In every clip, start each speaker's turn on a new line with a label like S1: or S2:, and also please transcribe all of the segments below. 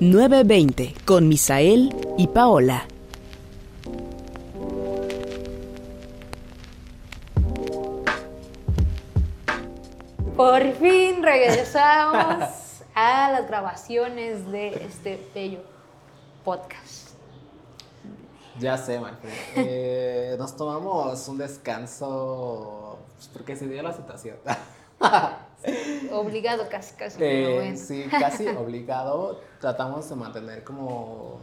S1: 920 con Misael y Paola.
S2: Por fin regresamos a las grabaciones de este bello podcast.
S3: Ya sé, Manfred. Eh, nos tomamos un descanso pues, porque se dio la situación.
S2: Obligado casi, casi.
S3: Eh,
S2: bueno.
S3: Sí, casi obligado. Tratamos de mantener como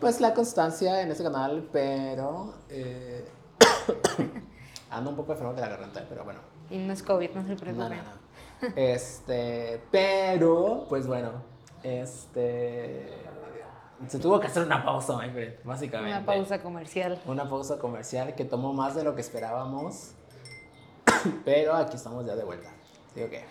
S3: pues la constancia en este canal, pero eh, ando un poco enfermo de la garganta, pero bueno.
S2: Y no es COVID, no se
S3: No,
S2: preocupen.
S3: no, no. Este, pero, pues bueno, este. Se tuvo que hacer una pausa, my friend, básicamente.
S2: Una pausa comercial.
S3: Una pausa comercial que tomó más de lo que esperábamos. Pero aquí estamos ya de vuelta. ¿Sí o qué?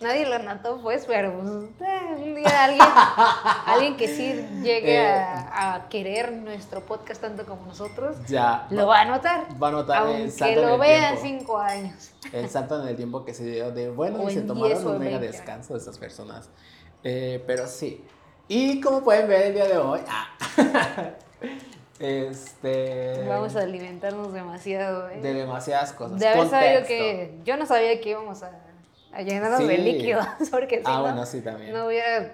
S2: Nadie lo notó, pues, pero pues, un día alguien, alguien que sí llegue
S3: Eh.
S2: a, a querer nuestro podcast tanto como nosotros,
S3: Ya.
S2: lo va a notar.
S3: Va a notar el
S2: Aunque
S3: salto en
S2: lo
S3: el
S2: vea en cinco años.
S3: El salto en el tiempo que se dio de bueno y se
S2: en
S3: tomaron
S2: 10 o
S3: un mega
S2: 20
S3: descanso de estas personas. Eh, pero sí. Y como pueden ver el día de hoy. ah, este.
S2: Vamos a alimentarnos demasiado. ¿eh?
S3: De demasiadas cosas.
S2: De haber sabido que. Yo no sabía que íbamos a, a
S3: Sí.
S2: de líquidos, porque si
S3: Ah,
S2: no,
S3: bueno, sí, también.
S2: no hubiera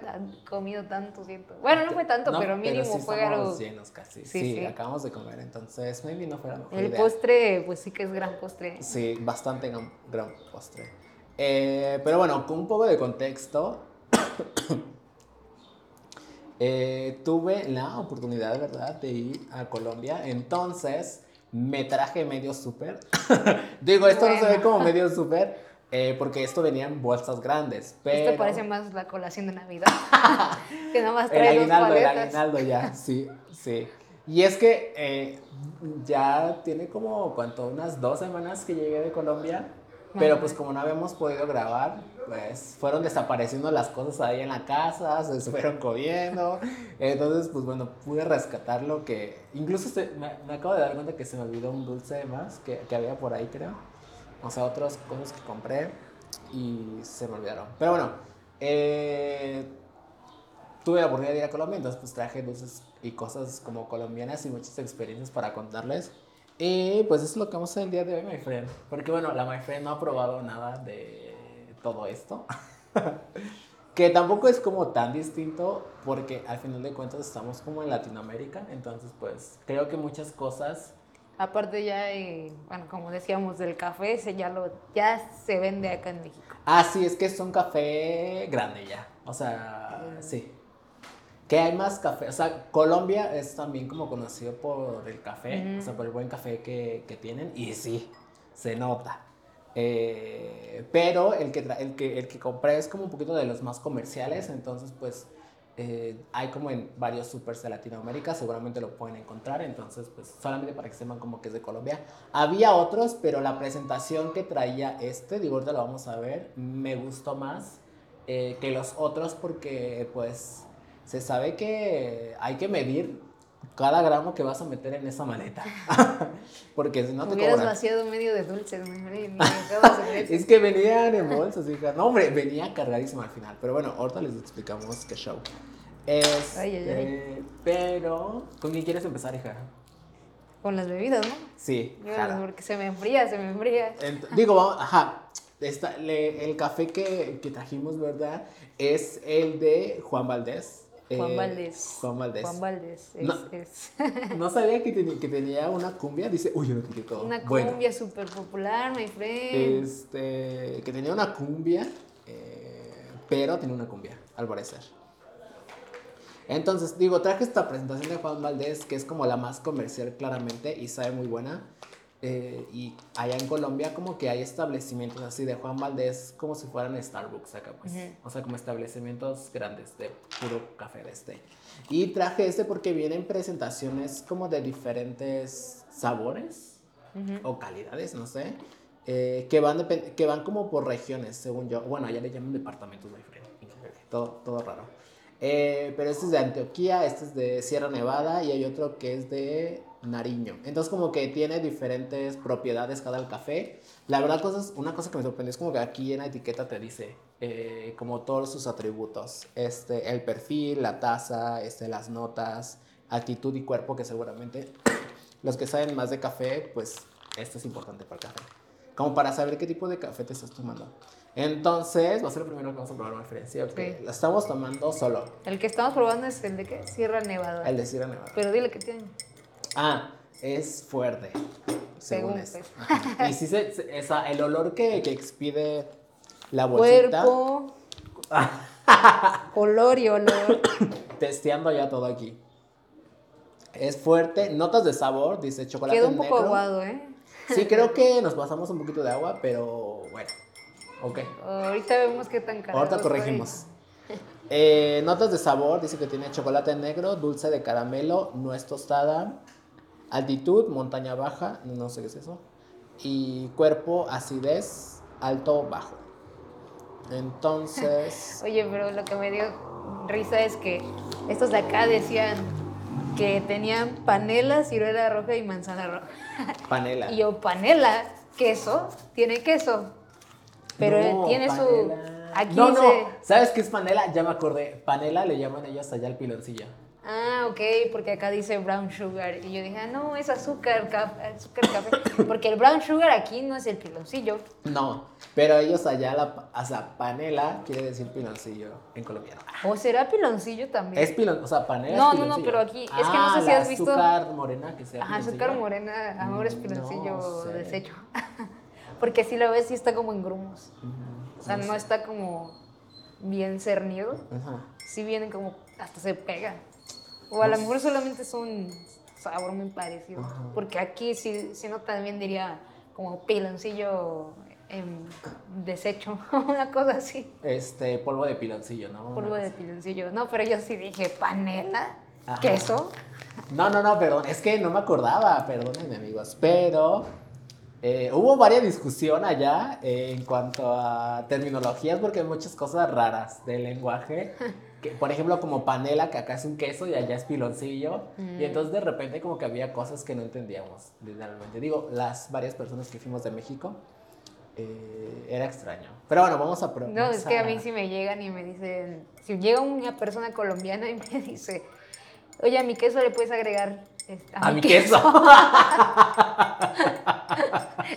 S2: comido tanto, siento. Bueno, no fue tanto,
S3: No,
S2: pero mínimo
S3: sí
S2: fue algo.
S3: llenos casi.
S2: Sí,
S3: Sí, acabamos de comer, entonces maybe no fuera mejor
S2: El
S3: idea.
S2: postre, pues sí que es gran postre.
S3: Sí, bastante gran, gran postre. Eh, pero bueno, con un poco de contexto, eh, tuve la oportunidad, ¿verdad?, de ir a Colombia. Entonces, me traje medio súper. Digo, esto no se ve como medio súper, eh, porque esto venía en bolsas grandes. Pero
S2: Esto parece más la colación de Navidad. que nada más
S3: el
S2: trae dos
S3: aguinaldo, el
S2: paletas.
S3: aguinaldo ya, sí, sí. Y es que eh, ya tiene como, ¿cuánto? Unas dos semanas que llegué de Colombia. Pero pues como no habíamos podido grabar, pues fueron desapareciendo las cosas ahí en la casa, se fueron comiendo. Entonces, pues bueno, pude rescatar lo que... Incluso se- me, me acabo de dar cuenta que se me olvidó un dulce más que, que había por ahí, creo. O sea, otras cosas que compré y se me olvidaron. Pero bueno, eh, tuve la oportunidad de ir a Colombia, entonces pues traje dulces y cosas como colombianas y muchas experiencias para contarles. Y pues eso es lo que vamos a hacer el día de hoy, my friend. Porque bueno, la my friend no ha probado nada de todo esto. que tampoco es como tan distinto porque al final de cuentas estamos como en Latinoamérica. Entonces pues creo que muchas cosas...
S2: Aparte ya, eh, bueno, como decíamos del café, ese ya lo ya se vende acá en México.
S3: Ah, sí, es que es un café grande ya. O sea, sí. Que hay más café. O sea, Colombia es también como conocido por el café, o sea, por el buen café que, que tienen. Y sí, se nota. Eh, pero el que, el, que, el que compré es como un poquito de los más comerciales. Entonces, pues, eh, hay como en varios supers de Latinoamérica. Seguramente lo pueden encontrar. Entonces, pues, solamente para que sepan como que es de Colombia. Había otros, pero la presentación que traía este, digo, ahorita lo vamos a ver, me gustó más eh, que los otros porque, pues, se sabe que hay que medir cada gramo que vas a meter en esa maleta. porque si no te
S2: Hubieras
S3: cobran.
S2: vaciado medio de dulces. Hombre.
S3: Es que venían en bolsas, hija. No, hombre, venía cargadísimo al final. Pero bueno, ahorita les explicamos qué show. Este,
S2: Ay, ay, ay.
S3: Pero, ¿con quién quieres empezar, hija?
S2: Con las bebidas, ¿no?
S3: Sí, jala.
S2: porque se me enfría, se me enfría.
S3: Ent- digo, vamos, ajá. Esta- le- el café que, que trajimos, ¿verdad? Es el de Juan Valdés.
S2: Juan
S3: Eh,
S2: Valdés.
S3: Juan Valdés.
S2: Juan Valdés. Es,
S3: No.
S2: es
S3: No sabía que, teni- que tenía una cumbia. Dice, uy, yo lo quité todo.
S2: una
S3: Bueno,
S2: cumbia súper popular, my friend.
S3: este, que tenía una cumbia, eh, pero tiene una cumbia, al parecer. Entonces, digo, traje esta presentación de Juan Valdés, que es como la más comercial claramente y sabe muy buena. Eh, y allá en Colombia como que hay establecimientos así de Juan Valdés como si fueran Starbucks acá pues.
S2: Ujú.
S3: O sea, como establecimientos grandes de puro café de este. Y traje este porque vienen presentaciones como de diferentes sabores
S2: Ujú.
S3: o calidades, no sé, eh, que, van que van como por regiones, según yo. Bueno, allá le llaman departamentos, my friend. Todo, todo raro. Eh, pero este es de Antioquía, este es de Sierra Nevada y hay otro que es de Nariño. Entonces como que tiene diferentes propiedades cada el café. La verdad, cosas, una cosa que me sorprendió es como que aquí en la etiqueta te dice eh, como todos sus atributos. Este, el perfil, la taza, este, las notas, actitud y cuerpo, que seguramente los que saben más de café, pues esto es importante para el café. Como para saber qué tipo de café te estás tomando. Entonces, va a ser el primero que vamos a probar, Marferencia, porque
S2: Sí.
S3: la estamos tomando solo.
S2: El que estamos probando es el de qué? Sierra Nevada.
S3: El de Sierra Nevada.
S2: Pero dile que tiene.
S3: Ah, es fuerte, según,
S2: Según,
S3: esto. Y sí, se, se- esa- el olor que, que expide la bolsita,
S2: Cuerpo, color y olor.
S3: testeando ya todo aquí. Es fuerte, notas de sabor, dice chocolate
S2: Quedó un poco
S3: negro.
S2: aguado, ¿eh?
S3: Sí, creo que nos pasamos un poquito de agua, pero bueno, ok.
S2: Ahorita vemos qué tan caro.
S3: Ahorita corregimos. Eh, notas de sabor, dice que tiene chocolate negro, dulce de caramelo, nuez tostada, altitud, montaña baja, no sé qué es eso, y cuerpo, acidez, alto, bajo. Entonces,
S2: Oye, pero lo que me dio risa es que estos de acá decían que tenían panela, ciruela roja y manzana roja.
S3: panela.
S2: Y yo, panela, queso, tiene queso. Pero
S3: No,
S2: tiene su. Aquí
S3: no,
S2: dice.
S3: no, ¿sabes qué es panela? Ya me acordé. Panela le llaman ellos allá al piloncillo.
S2: Ah, ok, porque acá dice brown sugar. Y yo dije, ah, no, es azúcar, caf- azúcar café. Porque el brown sugar aquí no es el piloncillo.
S3: No, pero ellos allá, la, o sea, panela quiere decir piloncillo en colombiano.
S2: ¿O será piloncillo también?
S3: Es pilon, o sea, panela
S2: No,
S3: es
S2: no, no,
S3: piloncillo.
S2: pero aquí- es que no
S3: Ah,
S2: sé si has visto-
S3: azúcar morena que sea
S2: Ajá,
S3: piloncillo.
S2: azúcar morena, amor es
S3: Mm,
S2: piloncillo
S3: no sé.
S2: desecho. Porque si lo ves, sí está como en grumos. O sea,
S3: no
S2: no
S3: sé.
S2: está como bien cernido.
S3: Ajá.
S2: Sí vienen como, hasta se pega. O a lo mejor solamente es un sabor muy parecido.
S3: Ajá.
S2: Porque aquí sí, sí no también diría como piloncillo en desecho, una cosa así.
S3: Este, polvo de piloncillo, ¿no?
S2: Polvo de piloncillo. No, pero yo sí dije panela,
S3: Ajá.
S2: queso.
S3: No, no, no, perdón, es que no me acordaba, perdónenme amigos, pero eh, hubo varias discusión allá eh, en cuanto a terminologías porque hay muchas cosas raras del lenguaje, que, por ejemplo como panela, que acá es un queso y allá es piloncillo,
S2: Mm.
S3: y entonces de repente como que había cosas que no entendíamos, literalmente. Digo, las varias personas que fuimos de México, eh, era extraño. Pero bueno, vamos a probar.
S2: No, es que a mí sí me llegan y me dicen, si llega una persona colombiana y me dice, oye, a mi queso le puedes agregar... este,
S3: A mi queso.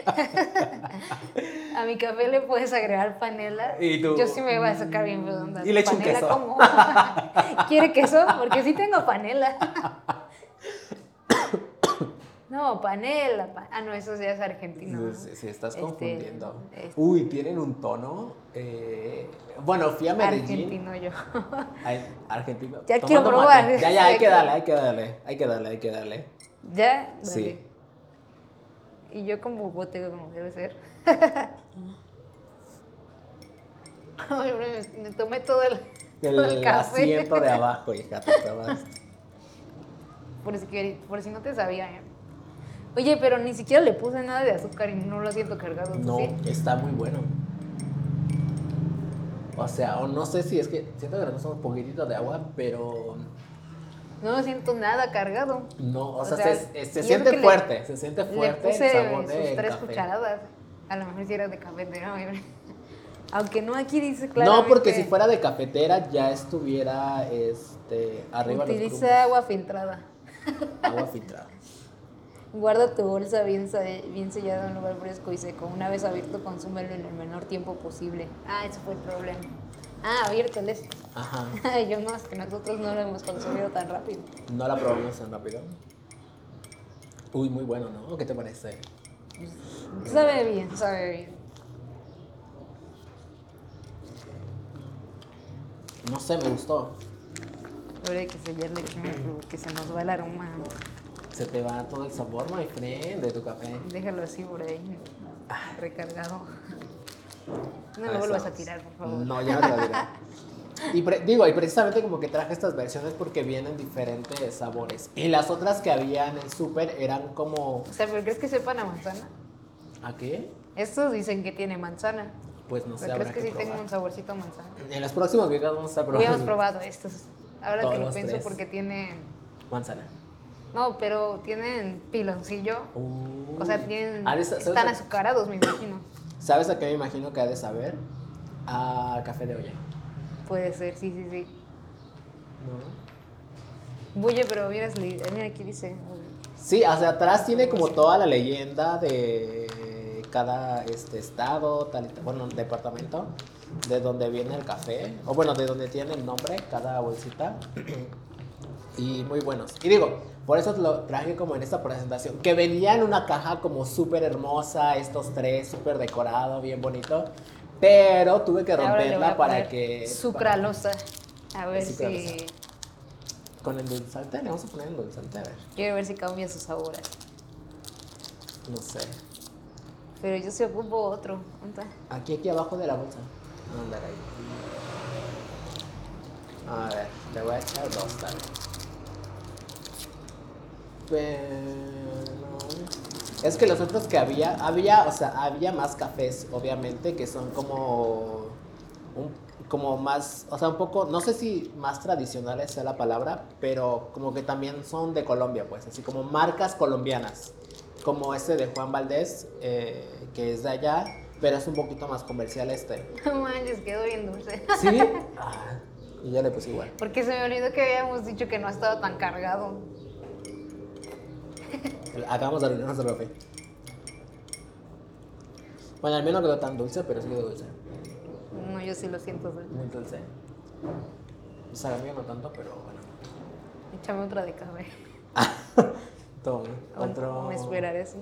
S2: A mi café le puedes agregar panela.
S3: Y tú,
S2: Yo sí me voy a sacar bien redonda.
S3: Y le echo un
S2: ¿Panela
S3: queso.
S2: cómo? ¿Quiere queso? Porque sí tengo panela. No, panela. pa- ah, no, eso ya es argentino. ¿no?
S3: Sí, sí, estás
S2: Este,
S3: confundiendo.
S2: este.
S3: Uy, tienen un tono. eh, bueno, fui a Medellín.
S2: Argentino yo.
S3: Ay, argentino.
S2: Ya
S3: tomando
S2: quiero probar.
S3: mate. Ya, ya, hay que darle, hay que darle, hay que darle, hay que darle.
S2: ¿Ya?
S3: Sí.
S2: Y yo como bote como debe ser. Me, me tomé todo el, todo el
S3: El
S2: café.
S3: asiento de abajo, hija, te.
S2: Por si, por si no te sabía. ¿eh? Oye, pero ni siquiera le puse nada de azúcar y no lo siento cargado. ¿tú
S3: No,
S2: sí?
S3: está muy bueno. O sea, o no sé si es que siento que le pusimos un poquitito de agua, pero
S2: No siento nada cargado.
S3: no, o,
S2: O
S3: sea, se, siente
S2: le-
S3: fuerte, se siente
S2: Le
S3: fuerte
S2: puse
S3: el sabor
S2: sus tres
S3: café.
S2: cucharadas. A lo mejor si era de cafetera. Aunque no aquí dice claro.
S3: No, porque si fuera de cafetera ya estuviera este arriba los
S2: Utiliza
S3: grumos.
S2: agua filtrada.
S3: agua filtrada.
S2: Guarda tu bolsa bien, bien sellada en un lugar fresco y seco. Una vez abierto, consúmelo en el menor tiempo posible. Ah, ese fue el problema. Ah, este.
S3: Ajá.
S2: Yo no, es que nosotros no lo hemos consumido tan rápido.
S3: No la probamos tan rápido. Uy, muy bueno, ¿no? ¿Qué te parece?
S2: Sabe bien, sabe bien.
S3: No sé, me gustó.
S2: Ahora que sellarle químico porque se nos va el aroma.
S3: Se te va todo el sabor, my friend, de tu café.
S2: Déjalo así por ahí, recargado. No lo vuelvas a tirar, por favor.
S3: No, ya no te diré. Y pre- digo, y precisamente como que traje estas versiones porque vienen diferentes sabores. Y las otras que había en el súper eran como...
S2: O sea, ¿pero crees que sepan a manzana?
S3: ¿A qué?
S2: Estos dicen que tiene manzana.
S3: pues no sé.
S2: ¿Pero
S3: habrá
S2: crees que sí
S3: probar.
S2: tenga un saborcito a manzana?
S3: En los próximos videos vamos a probando
S2: Hubiéramos probado estos. Ahora
S3: Todos
S2: que lo pienso,
S3: tres.
S2: porque tienen.
S3: manzana.
S2: No, pero tienen piloncillo.
S3: Uh.
S2: O sea, tienen.
S3: Ah, ¿sabes-
S2: Están azucarados, me imagino.
S3: ¿Sabes a qué me imagino que ha de saber? A café de olla.
S2: Puede ser, sí, sí, sí.
S3: ¿No?
S2: Bulle, pero miras, mira aquí dice.
S3: Sí, hacia atrás tiene como toda la leyenda de cada este estado, tal y tal, bueno, departamento, de donde viene el café, o bueno, de donde tiene el nombre cada bolsita. y muy buenos. Y digo, por eso lo traje como en esta presentación, que venía en una caja como súper hermosa, estos tres, súper decorado, bien bonito. Pero tuve que romperla para que...
S2: Sucralosa. A ver si.
S3: Con endulzante, le vamos a poner endulzante, a ver,
S2: Quiero ver si cambia sus sabores.
S3: no sé.
S2: Pero yo sí ocupo otro. ¿Dónde?
S3: Aquí, aquí abajo de la bolsa. Andar ahí. A ver, le voy a echar dos vez. Pero... Es que los otros que había, había, o sea, había más cafés, obviamente, que son como... Un, como más, o sea, un poco, no sé si más tradicionales sea la palabra, pero como que también son de Colombia, pues, así como marcas colombianas, como este de Juan Valdés, eh, que es de allá, pero es un poquito más comercial este.
S2: No manches, quedó bien dulce.
S3: ¿Sí? Ah, y yo le puse igual.
S2: Porque se me olvidó que habíamos dicho que no estaba tan cargado.
S3: Acabamos de arruinar nuestro café. Bueno, al menos no quedó tan dulce, pero sí quedó dulce.
S2: No, yo sí lo siento. dulce.
S3: Muy dulce. O sea, el mío no tanto, pero bueno.
S2: Échame otra de café.
S3: Toma, otro...
S2: me esperaré así.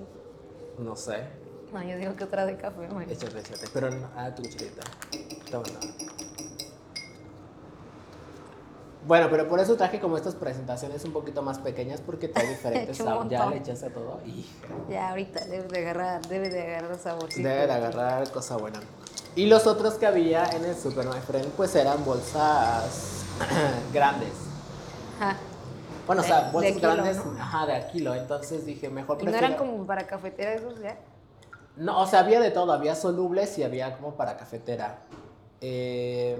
S3: No sé.
S2: No, yo digo que otra de café, güey.
S3: Échate, échate. Pero no, a tu cucharita. Toma, no. Bueno, pero por eso traje como estas presentaciones un poquito más pequeñas porque trae diferentes sabores. Ya le echaste todo y
S2: Ya ahorita debe de agarrar, debe de agarrar saborcito.
S3: debe de agarrar cosa buena. Y los otros que había en el Super My Friend pues eran bolsas grandes.
S2: Ajá.
S3: Bueno, o sea, bolsas
S2: kilo,
S3: grandes,
S2: ¿no?
S3: ajá, de a kilo. Entonces dije, mejor
S2: ¿Y no
S3: prefiero...
S2: eran como para cafetera esos ya?
S3: No, o sea, había de todo, había solubles y había como para cafetera. Eh,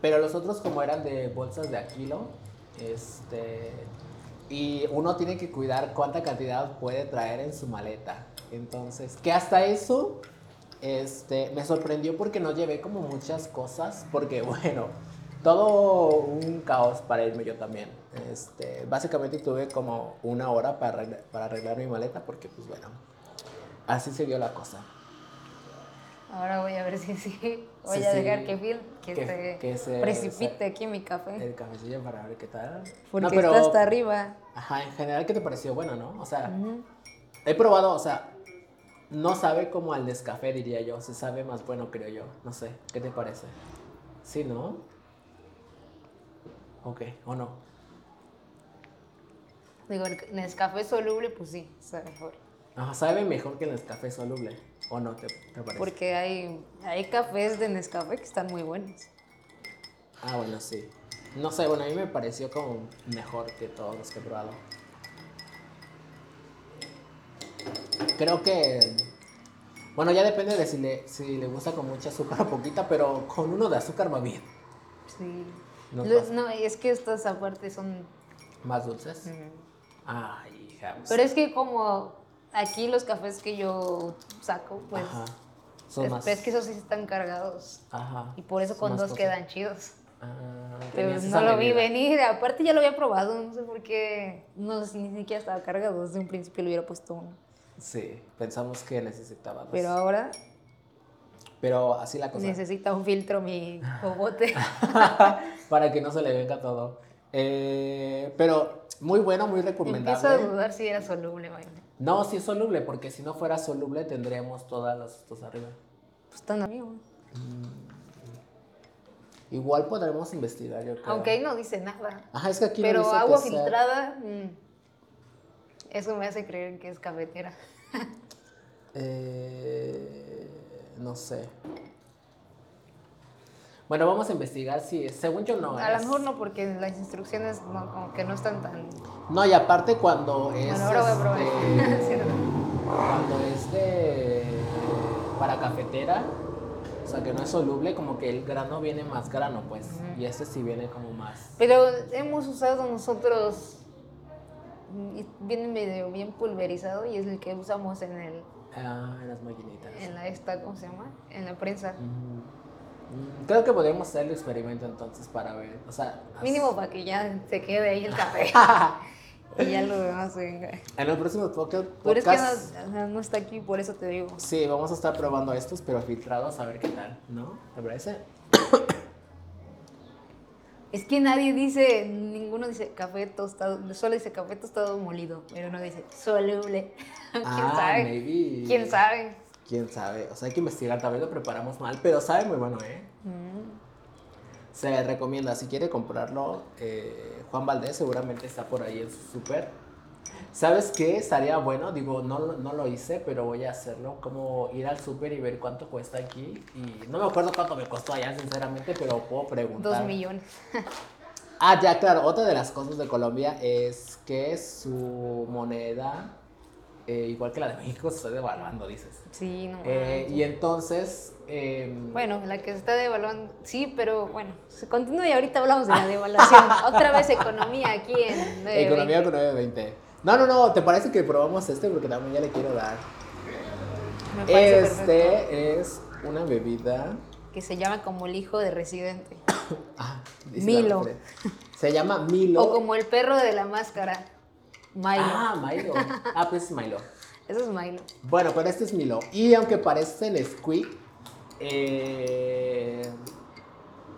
S3: pero los otros como eran de bolsas de a kilo, este, y uno tiene que cuidar cuánta cantidad puede traer en su maleta. Entonces, que hasta eso, este, me sorprendió porque no llevé como muchas cosas, porque bueno, todo un caos para irme yo también. Este, básicamente tuve como una hora para arreglar, para arreglar mi maleta porque pues bueno, así se vio la cosa.
S2: Ahora voy a ver si sí. Voy
S3: Sí,
S2: a
S3: sí.
S2: dejar que, Phil, que,
S3: Que-
S2: se
S3: que se-
S2: precipite
S3: se-
S2: aquí mi café.
S3: El cafecillo para ver qué tal.
S2: Porque
S3: No, pero-
S2: está hasta arriba.
S3: Ajá, en general, ¿qué te pareció? Bueno, ¿no? O sea, he probado, o sea, no sabe como al descafé, diría yo. Se sabe más bueno, creo yo. No sé, ¿qué te parece? Sí, ¿no? Ok, o no.
S2: Digo, el Nescafé soluble, pues sí, está mejor.
S3: Ajá, sabe mejor que el Nescafé soluble. ¿O no te, te parece?
S2: Porque hay, hay cafés de Nescafé que están muy buenos.
S3: Ah, bueno, sí. No sé, bueno, a mí me pareció como mejor que todos los que he probado. Creo que. Bueno, ya depende de si le, si le gusta con mucha azúcar o poquita, pero con uno de azúcar va bien.
S2: Sí.
S3: No
S2: Lo-
S3: pasa.
S2: no, es que estas aparte son...
S3: Más dulces. Ay, hija. pues,
S2: Pero es que como aquí los cafés que yo saco, pues...
S3: Ajá. Son
S2: es,
S3: más.
S2: es que esos sí están cargados.
S3: Ajá.
S2: Y por eso con dos
S3: cosas.
S2: quedan chidos.
S3: Ah,
S2: Pero
S3: tenías
S2: no lo vi venir. Aparte ya lo había probado. No sé por qué. No sé, ni siquiera estaba cargado. Desde un principio le hubiera puesto uno.
S3: Sí, pensamos que necesitaba dos.
S2: Pero ahora
S3: Pero así la cosa.
S2: necesita un filtro mi bobote.
S3: para que no se le venga todo. Eh, pero muy bueno, muy
S2: Empiezo a
S3: recomendable.
S2: dudar si era soluble, vaya.
S3: No, sí es soluble, porque si no fuera soluble tendríamos todas las estos arriba.
S2: Pues tan amigo.
S3: Igual podremos investigar, yo creo.
S2: Aunque ahí no dice nada.
S3: Ajá, es que aquí no
S2: Pero
S3: dice
S2: agua
S3: que
S2: filtrada, mm, eso me hace creer que es cafetera.
S3: Eh, no sé. Bueno, vamos a investigar si, según yo no
S2: A lo
S3: es.
S2: mejor no, porque las instrucciones no, como que no están tan...
S3: No, y aparte cuando es.
S2: Bueno, ahora voy a probar.
S3: este, cuando es de. para cafetera, sea, que no es soluble, como que el grano viene más grano, pues. Y este sí viene como más.
S2: Pero hemos usado nosotros, y viene medio bien pulverizado y es el que usamos en el,
S3: Ah, en las maquinitas.
S2: en la esta, ¿cómo se llama? En la prensa.
S3: Mm, Creo que podríamos hacer el experimento entonces para ver. O sea,
S2: Mínimo para que ya se quede ahí el café. y ya lo demás venga.
S3: en el próximo podcast.
S2: Pero es que no, está aquí, por eso te digo.
S3: Sí, vamos a estar probando estos, pero filtrados, a ver qué tal, ¿no? ¿Te parece?
S2: Es que nadie dice, ninguno dice café tostado, solo dice café tostado molido, pero no dice soluble. ¿Quién
S3: Ah,
S2: sabe?
S3: maybe.
S2: ¿Quién sabe?
S3: Quién sabe. O sea, hay que investigar. Tal vez lo preparamos mal, pero sabe muy bueno, ¿eh?
S2: Mm.
S3: Se recomienda. Si quiere comprarlo, eh, Juan Valdés seguramente está por ahí en su súper. ¿Sabes qué? Estaría bueno. Digo, no, lo- no lo hice, pero voy a hacerlo. Como ir al súper y ver cuánto cuesta aquí. Y no me acuerdo cuánto me costó allá, sinceramente, pero puedo preguntar.
S2: Dos millones.
S3: Ah, ya, claro. Otra de las cosas de Colombia es que su moneda, eh, igual que la de México, se está devaluando, dices.
S2: Sí, no.
S3: Eh, y entonces, em,
S2: Bueno, la que se está devaluando, sí, pero bueno, se continúa y ahorita hablamos de la devaluación. Otra vez economía aquí en 920.
S3: economía con 920. No, no, no, ¿te parece que probamos este? Porque también ya le quiero dar.
S2: Me perfecto.
S3: Este es una bebida.
S2: Que se llama como el hijo de residente.
S3: Ah, dice
S2: Milo.
S3: Se llama Milo.
S2: O como el perro de la máscara. Milo.
S3: Ah, Milo. Ah, pues es Milo.
S2: Eso es Milo.
S3: Bueno, pero este es Milo. Y aunque parece Nesquik, eh,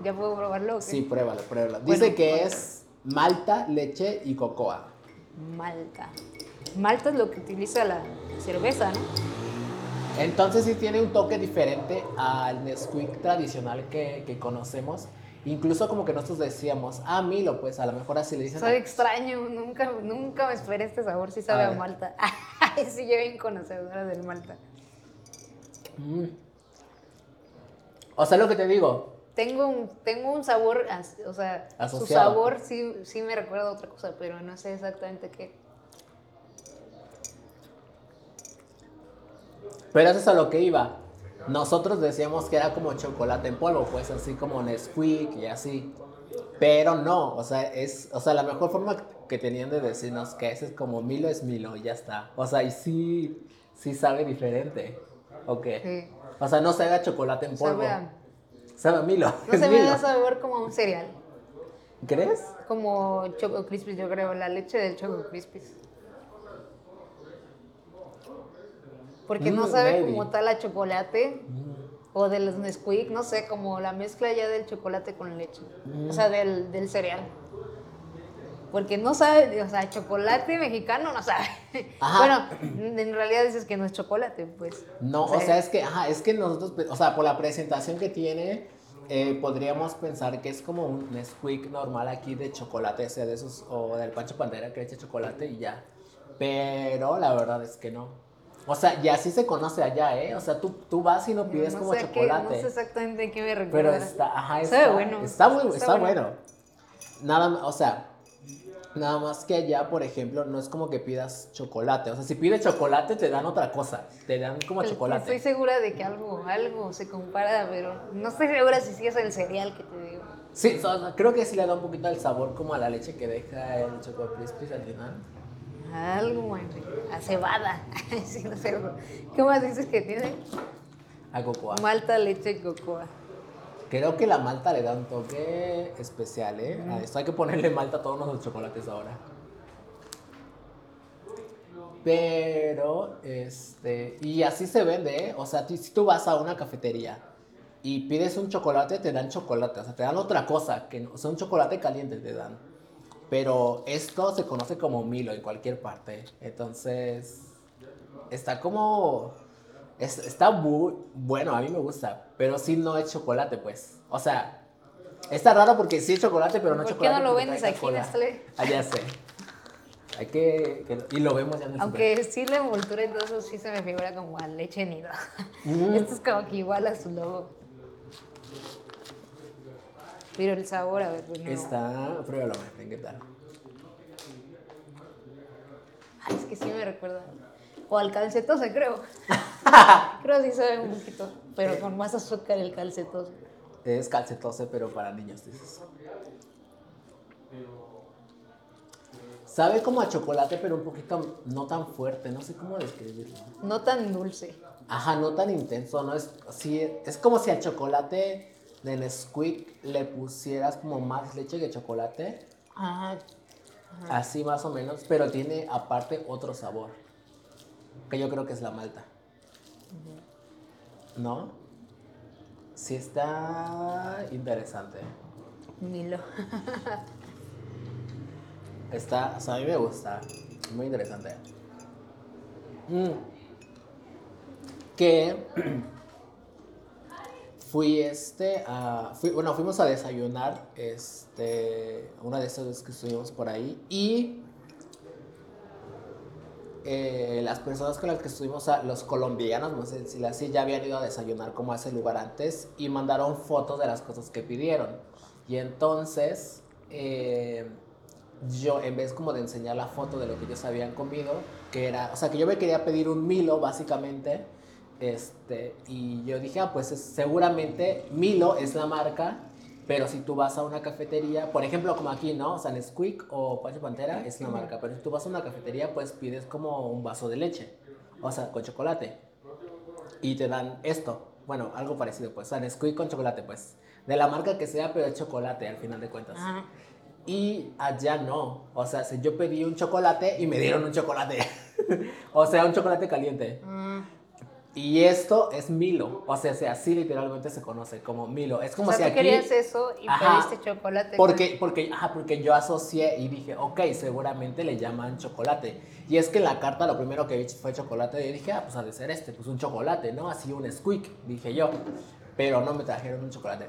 S2: ¿Ya puedo probarlo?
S3: sí, pruébalo, pruébalo.
S2: Bueno,
S3: Dice que
S2: bueno.
S3: es malta, leche y cocoa.
S2: Malta. Malta es lo que utiliza la cerveza, ¿no?
S3: Entonces sí tiene un toque diferente al Nesquik tradicional que, que conocemos. Incluso como que nosotros decíamos, ah, Milo, pues a lo mejor así le dicen.
S2: Sabe extraño, nunca, nunca me esperé este sabor, sí sabe
S3: A
S2: a. Malta. Ay, sí, yo bien conocedora del Malta.
S3: Mm. O sea, lo que te digo,
S2: Tengo un, tengo un sabor, o sea, su sabor sí, sí me recuerda a otra cosa, pero no sé exactamente qué.
S3: pero eso es a lo que iba. Nosotros decíamos que era como chocolate en polvo, pues así como Nesquik y así. Pero no, o sea, es, o sea, la mejor forma que tenían de decirnos que ese es como Milo es Milo y ya está. O sea, y sí, sí sabe diferente. ¿Ok?
S2: Sí.
S3: O sea, no sabe a chocolate en polvo.
S2: Sabe
S3: Sabe a Milo.
S2: no se me da sabor como un cereal,
S3: ¿Crees?
S2: como Choco Crispies, yo creo, la leche del Choco Crispies. Porque no
S3: Mm,
S2: sabe
S3: maybe.
S2: como tal a chocolate o de los Nesquik, no sé, como la mezcla ya del chocolate con leche, o sea, del, del cereal. Porque no sabe, o sea, chocolate mexicano no sabe.
S3: Ajá.
S2: Bueno, en realidad dices que no es chocolate, pues.
S3: No, o sea, es que, ajá, es que nosotros, pe- o sea, por la presentación que tiene, eh, podríamos pensar que es como un Nesquik normal aquí de chocolate, sea de esos, o del Pancho Pantera que le echa chocolate y ya. Pero la verdad es que no. O sea, ya sí se conoce allá, ¿eh? O sea, tú, tú vas y no pides
S2: no
S3: como
S2: sé a qué-
S3: chocolate.
S2: no sé exactamente qué me
S3: pero
S2: recuerda.
S3: está, ajá,
S2: Sabe
S3: está,
S2: bueno.
S3: está muy,
S2: Está
S3: está,
S2: bueno.
S3: bueno. Nada más, o sea, nada más que allá, por ejemplo, no es como que pidas chocolate. O sea, si pides chocolate, te dan otra cosa. Te dan como chocolate.
S2: Estoy segura de que algo, algo se compara, pero no estoy segura si sí es el cereal que te digo.
S3: Sí, o sea, creo que sí le da un poquito el sabor como a la leche que deja el Choco Crispies al final.
S2: Algo, Henry. A cebada. sí, no sé. ¿Qué más dices que tiene?
S3: A cocoa.
S2: Malta, leche y cocoa.
S3: Creo que la malta le da un toque especial, ¿eh? A esto hay que ponerle malta a todos los chocolates ahora. Pero, este, y así se vende, ¿eh? O sea, si tú vas a una cafetería y pides un chocolate, te dan chocolate, o sea, te dan otra cosa, que no, o sea, un chocolate caliente te dan. Pero esto se conoce como Milo en cualquier parte. Entonces, está como, es- está muy bueno, a mí me gusta, pero sí no es chocolate, pues. O sea, está raro porque sí es chocolate, pero no
S2: ¿Por qué
S3: chocolate.
S2: no lo vendes aquí. Nestlé?
S3: Ah, ya sé. Hay que, que- y lo vemos ya en el.
S2: Aunque sí la envoltura eso sí se me figura como a leche nido.
S3: Mm.
S2: Esto es como que igual a su logo. Pero el sabor, a ver, pues no.
S3: Está, pruébalo, Efraín, ¿qué tal?
S2: Ay, es que sí me recuerda. O al calcetose, creo. Creo que sí sabe un poquito, pero con más azúcar el calcetose.
S3: Es calcetose, pero para niños, dices. Sabe como a chocolate, pero un poquito no tan fuerte, no sé cómo describirlo.
S2: No tan dulce.
S3: Ajá, no tan intenso, ¿no? Es, sí, es como si al chocolate de Nesquik le pusieras como más leche que chocolate.
S2: Ajá.
S3: Así más o menos, pero tiene aparte otro sabor. Que yo creo que es la malta. ¿No? Sí está interesante.
S2: Milo.
S3: Está, o sea, a mí me gusta. Muy interesante. Mm. Que fui este a, fui- bueno, fuimos a desayunar este una de esas veces que estuvimos por ahí y eh, las personas con las que estuvimos, a- los colombianos, no sé decirlo así, ya habían ido a desayunar como a ese lugar antes y mandaron fotos de las cosas que pidieron. Y entonces, eh, yo en vez como de enseñar la foto de lo que ellos habían comido, que era, o sea, que yo me quería pedir un Milo básicamente, este, y yo dije, ah, pues es- seguramente Milo es la marca, pero si tú vas a una cafetería, por ejemplo, como aquí, ¿no? O sea, Nesquik o Pancho Pantera es la marca, pero si tú vas a una cafetería, pues pides como un vaso de leche, o sea, con chocolate, y te dan esto, bueno, algo parecido, pues, o sea, Nesquik con chocolate, pues, de la marca que sea, pero es chocolate al final de cuentas.
S2: Ajá.
S3: Y allá no. O sea, yo pedí un chocolate y me dieron un chocolate. o sea, un chocolate caliente.
S2: Mm.
S3: Y esto es Milo. O sea, si así literalmente se conoce como Milo. Es como
S2: o
S3: si
S2: sea, tú
S3: aquí.
S2: querías eso y
S3: Ajá.
S2: pediste chocolate.
S3: Porque, porque, ajá, porque yo asocié y dije, ok, seguramente le llaman chocolate. Y es que en la carta lo primero que vi fue chocolate. Y dije, ah, pues ha de ser este, pues un chocolate, ¿no? Así un squeak, dije yo. Pero no me trajeron un chocolate.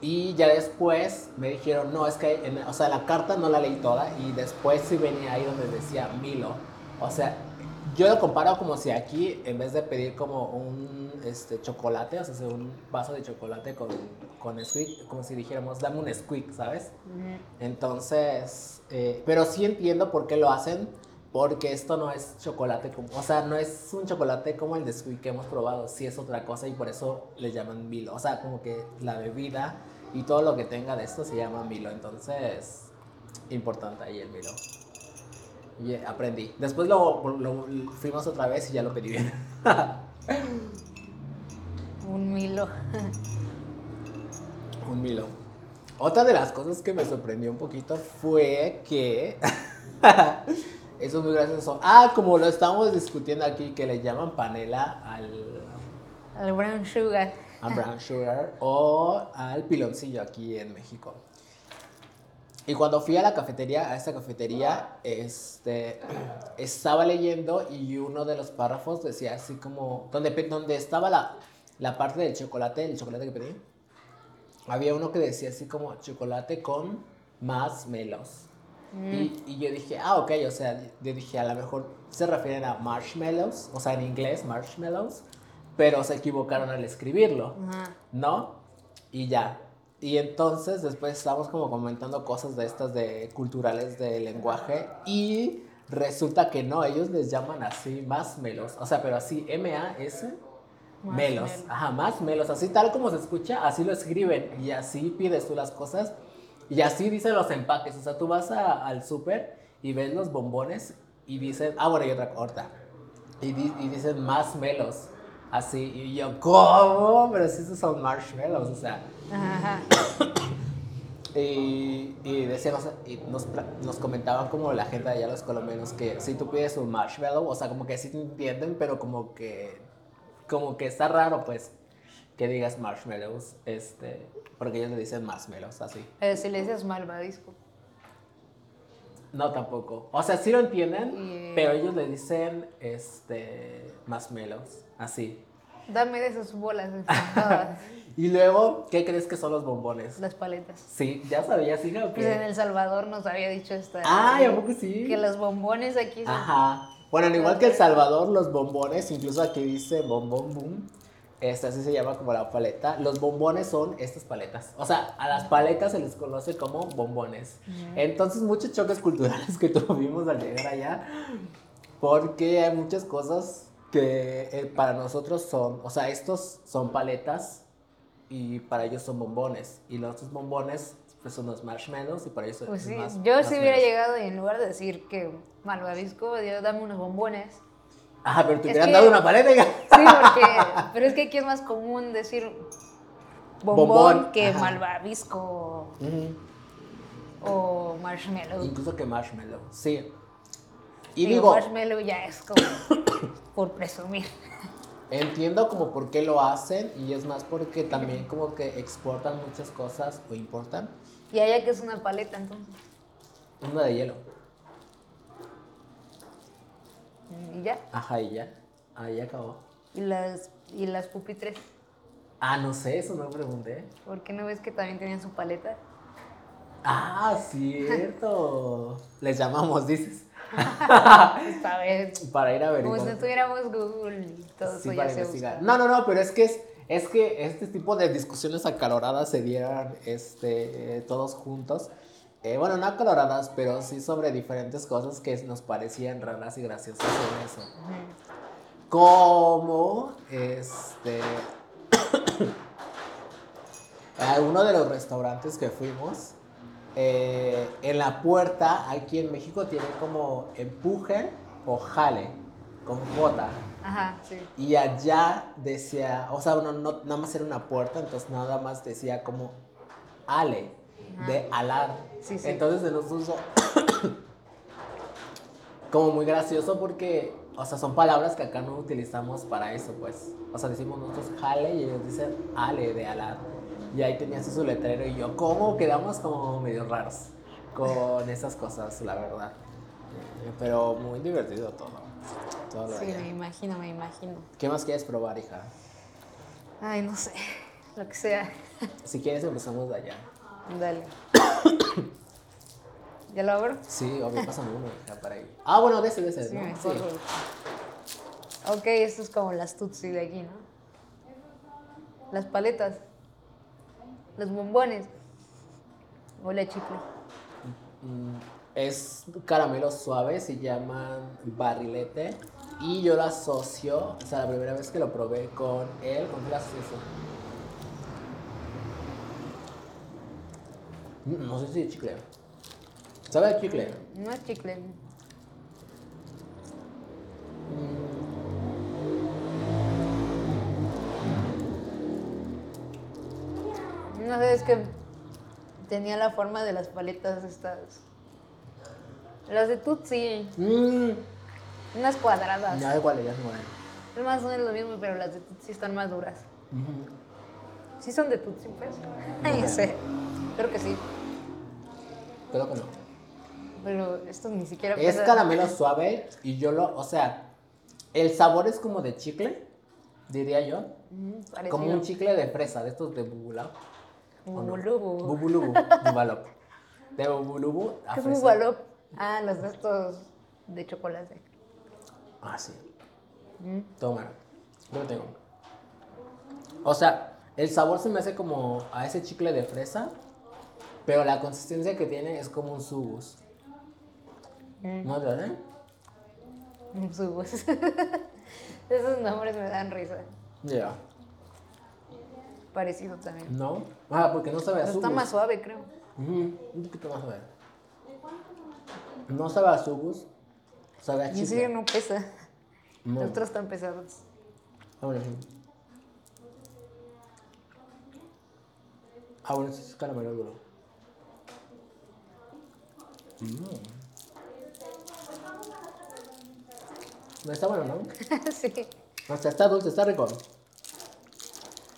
S3: Y ya después me dijeron, no, es que, en- o sea, la carta no la leí toda y después sí venía ahí donde decía Milo. O sea, yo lo comparo como si aquí, en vez de pedir como un este, chocolate, o sea, un vaso de chocolate con, con squeak, como si dijéramos, dame un squeak, ¿sabes? Entonces, eh, pero sí entiendo por qué lo hacen, porque esto no es chocolate, como, o sea, no es un chocolate como el de Squeak que hemos probado, sí es otra cosa y por eso le llaman Milo. O sea, como que la bebida y todo lo que tenga de esto se llama Milo, entonces, importante ahí el Milo. Y eh, aprendí. Después lo, lo- fuimos otra vez y ya lo pedí bien.
S2: Un Milo.
S3: Un Milo. Otra de las cosas que me sorprendió un poquito fue que. Eso es muy gracioso. Ah, como lo estamos discutiendo aquí, que le llaman panela al,
S2: El brown sugar.
S3: al brown sugar o al piloncillo aquí en México. Y cuando fui a la cafetería, a esta cafetería, este, estaba leyendo y uno de los párrafos decía así como, donde, donde estaba la, la parte del chocolate, el chocolate que pedí, había uno que decía así como chocolate con más melos. Y, y yo dije, ah, ok, o sea, yo dije, a lo mejor se refieren a marshmallows, o sea, en inglés, marshmallows, pero se equivocaron al escribirlo. ¿no? Y ya. Y entonces después estábamos como comentando cosas de estas de culturales de lenguaje y resulta que no, ellos les llaman así más melos, o sea, pero así M-A-S
S2: Más
S3: melos,
S2: melos.
S3: ajá, más melos, así tal como se escucha, así lo escriben y así pides tú las cosas y así dicen los empaques, o sea, tú vas a- al súper y ves los bombones y dicen, ah, bueno, y otra corta, y, di- y dicen más melos. Así, y yo, ¿cómo? Pero si esos son marshmallows, o sea.
S2: Ajá.
S3: Y, y decíamos, y nos, nos comentaban como la gente de allá, los colombianos, que si tú pides un marshmallow, o sea, como que sí te entienden, pero como que, como que está raro, pues, que digas marshmallows, este, porque ellos le dicen marshmallows, así.
S2: Pero si le dices malvadisco.
S3: No, tampoco. O sea, sí lo entienden,
S2: Y-
S3: pero ellos le dicen, este, marshmallows, así.
S2: Dame de esas bolas
S3: Y luego, ¿qué crees que son los bombones?
S2: las paletas.
S3: Sí, ya sabías, hija, o
S2: Pues en? El Salvador nos había dicho esta.
S3: Ay, ¿a poco sí?
S2: Que los bombones aquí son.
S3: Ajá. Bueno, al igual que El Salvador, los bombones, incluso aquí dice bombón boom, esta así se llama como la paleta. Los bombones son estas paletas. O sea, a las paletas se les conoce como bombones. Entonces, muchos choques culturales que tuvimos al llegar allá, porque hay muchas cosas que eh, para nosotros son, o sea, estos son paletas y para ellos son bombones. Y los otros bombones pues, son los marshmallows y para ellos
S2: Pues
S3: son
S2: sí,
S3: más-
S2: yo si hubiera
S3: meros.
S2: llegado y en lugar de decir que malvavisco, diría, dame unos bombones.
S3: Ajá, pero te
S2: Es
S3: hubieran dado una paleta.
S2: Sí, porque. pero es que aquí es más común decir bombón,
S3: Bombón,
S2: que
S3: ajá.
S2: malvavisco o marshmallow.
S3: Incluso que marshmallow, sí. Y
S2: Digo,
S3: digo,
S2: marshmallow ya es como por presumir.
S3: Entiendo como por qué lo hacen y es más porque también como que exportan muchas cosas o importan.
S2: Y allá que es una paleta, entonces.
S3: Una de hielo.
S2: Y ya.
S3: Ajá, y ya. Ahí acabó.
S2: Y las, y las pupitres.
S3: Ah, no sé, eso no pregunté.
S2: ¿Por qué no ves que también tenían su paleta?
S3: Ah, cierto. Les llamamos, dices.
S2: Pues a ver.
S3: Para ir a
S2: Como
S3: averiguar.
S2: si tuviéramos Google y todo
S3: Sí,
S2: eso
S3: para
S2: ya se
S3: investigar.
S2: busca.
S3: No, no, no, pero es que es, es que este tipo de discusiones acaloradas se dieran este, eh, todos juntos. Eh, bueno, no acaloradas, pero sí sobre diferentes cosas que nos parecían raras y graciosas en eso. Como este. a uno de los restaurantes que fuimos. Eh, en la puerta, aquí en México, tiene como empuje o jale con J.
S2: Ajá, sí.
S3: Y allá decía, o sea, no, no, nada más era una puerta, entonces nada más decía como ale, de alar.
S2: Sí, sí.
S3: Entonces se nos puso como muy gracioso porque, o sea, son palabras que acá no utilizamos para eso, pues. O sea, decimos nosotros jale y ellos dicen ale, de alar. Y ahí tenías su letrero y yo, ¿cómo? Quedamos como medio raros con esas cosas, la verdad. Pero muy divertido todo. todo lo
S2: Sí,
S3: allá.
S2: me imagino, me imagino.
S3: ¿Qué más quieres probar, hija?
S2: Ay, no sé. Lo que sea.
S3: Si quieres empezamos de allá.
S2: Dale. ¿Ya lo abro?
S3: Sí, obvio, pásame uno, hija, para ahí. Ah, bueno, de ese, de ese,
S2: Sí,
S3: ¿no?
S2: mejor.
S3: Sí.
S2: Ok, esto es como las tutsi de aquí, ¿no? Las paletas. Los bombones. O la chicle.
S3: Mm, Es caramelo suave, se llaman barrilete. Y yo lo asocio, o sea, la primera vez que lo probé con él, ¿con qué lo asocio? Mm, No sé si es chicle. ¿Sabe a chicle?
S2: No es chicle. No sé, es que tenía la forma de las paletas estas. Las de Tutsi,
S3: Mmm,
S2: unas cuadradas.
S3: ya igual, ya igual.
S2: Es más o menos lo mismo, pero las de Tutsi están más duras. ¿Sí son de Tutsi, pues? Ay, no sé. Creo que sí.
S3: Creo que no.
S2: Pero estos ni siquiera
S3: Es caramelo suave y yo lo, o sea, el sabor es como de chicle, diría yo.
S2: Mm.
S3: Como un chicle de fresa, de estos de bubulao.
S2: Bubulubu.
S3: Bubulubu, bubalop. De bubulubu a
S2: ¿Qué es
S3: fresa.
S2: bubalop? Ah, los de estos de chocolate.
S3: Ah, sí.
S2: Mm.
S3: Toma. Yo lo tengo. O sea, el sabor se me hace como a ese chicle de fresa, pero la consistencia que tiene es como un subus.
S2: Mm.
S3: ¿No te eh?
S2: Subus. Esos nombres me dan risa.
S3: Ya.
S2: Parecido también.
S3: ¿No? Ah, porque no sabe a subus.
S2: está más suave, creo.
S3: Ujú, Un poquito más suave. No sabe a subus, sabe a
S2: Y en
S3: chicle.
S2: serio no pesa.
S3: No.
S2: Los otros están pesados.
S3: Ah, bueno, sí. Ah, bueno, sí es caramelo duro. Mm. Está bueno, ¿no?
S2: sí.
S3: O sea, está dulce, está rico.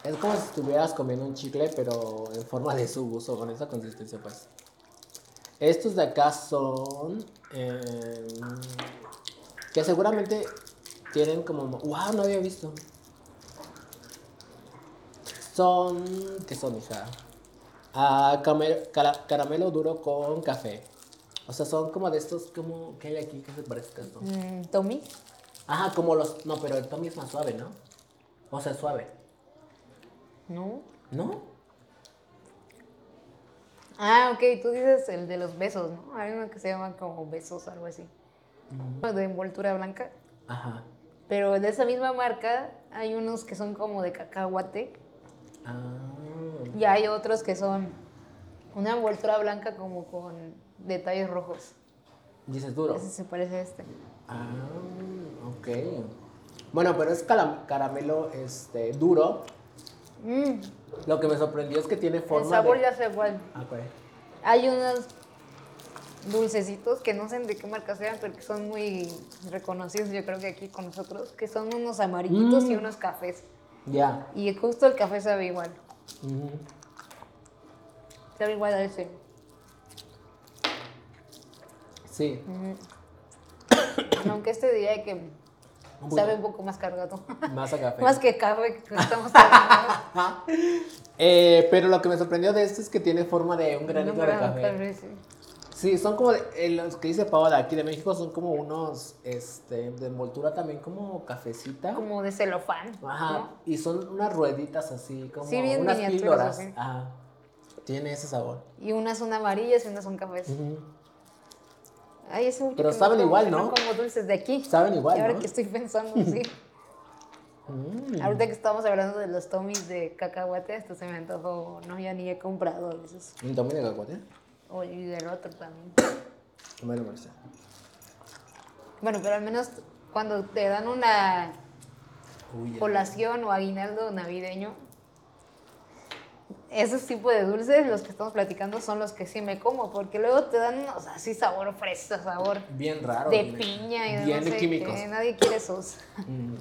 S3: Es como si estuvieras comiendo un chicle, pero en forma de subus o con esa consistencia, pues. Estos de acá son. eh, que seguramente tienen como. ¡Wow! No había visto. Son. ¿Qué son, hija? Ah, caramelo duro con café. O sea, son como de estos. Como, ¿Qué hay aquí que se parezca esto?
S2: Mm, Tommy.
S3: Ajá, como los. No, pero el Tommy es más suave, ¿no? O sea, suave.
S2: No.
S3: ¿No?
S2: Ah, ok, tú dices el de los besos, ¿no? Hay uno que se llama como besos, algo así. De envoltura blanca.
S3: Ajá.
S2: Pero de esa misma marca hay unos que son como de cacahuate
S3: Ah,
S2: y hay otros que son una envoltura blanca como con detalles rojos.
S3: dices duro.
S2: Ese se parece a este.
S3: Ah, ok. Bueno, pero es caramelo este, duro.
S2: Mm,
S3: Lo que me sorprendió es que tiene
S2: el
S3: forma
S2: sabor
S3: de...
S2: ya sé cuál.
S3: Ah.
S2: Hay unos dulcecitos que no sé de qué marca sean, pero que son muy reconocidos, yo creo que aquí con nosotros, que son unos amarillitos y
S3: Mm.
S2: unos cafés.
S3: Ya.
S2: Y justo el café sabe igual.
S3: Ujú.
S2: Sabe igual a ese.
S3: Sí.
S2: Aunque este diría que
S3: Un
S2: sabe un poco más cargado.
S3: Más a café.
S2: más que café que estamos.
S3: Eh, pero lo que me sorprendió de este es que tiene forma de un granito
S2: No,
S3: de café.
S2: café, sí.
S3: Sí, son como, de- eh, los que dice Paola aquí de México son como unos, este, de envoltura también como cafecita.
S2: Como de celofán.
S3: Ajá,
S2: ¿no?
S3: y son unas rueditas así, como
S2: Sí, bien
S3: unas píldoras. Ajá, tiene ese sabor.
S2: Y unas son amarillas y unas son cafés.
S3: Ujú.
S2: Ay, ese mucho
S3: Pero saben igual, ¿no?
S2: como dulces de aquí.
S3: Saben igual,
S2: Y ahora
S3: ¿no?
S2: que estoy pensando, sí.
S3: Mm.
S2: Ahorita que estamos hablando de los tomis de cacahuate, esto se me antojó. No, ya ni he comprado de esos.
S3: ¿Un tomo de cacahuate?
S2: O y del otro también.
S3: Bueno, parece.
S2: Bueno, pero al menos cuando te dan una
S3: Uy,
S2: colación o aguinaldo navideño, esos tipos de dulces, los que estamos platicando, son los que sí me como, porque luego te dan unos así sabor fresa, sabor
S3: Bien raro.
S2: de piña y de
S3: Bien
S2: no sé
S3: químicos.
S2: qué. Nadie quiere esos.
S3: Mm.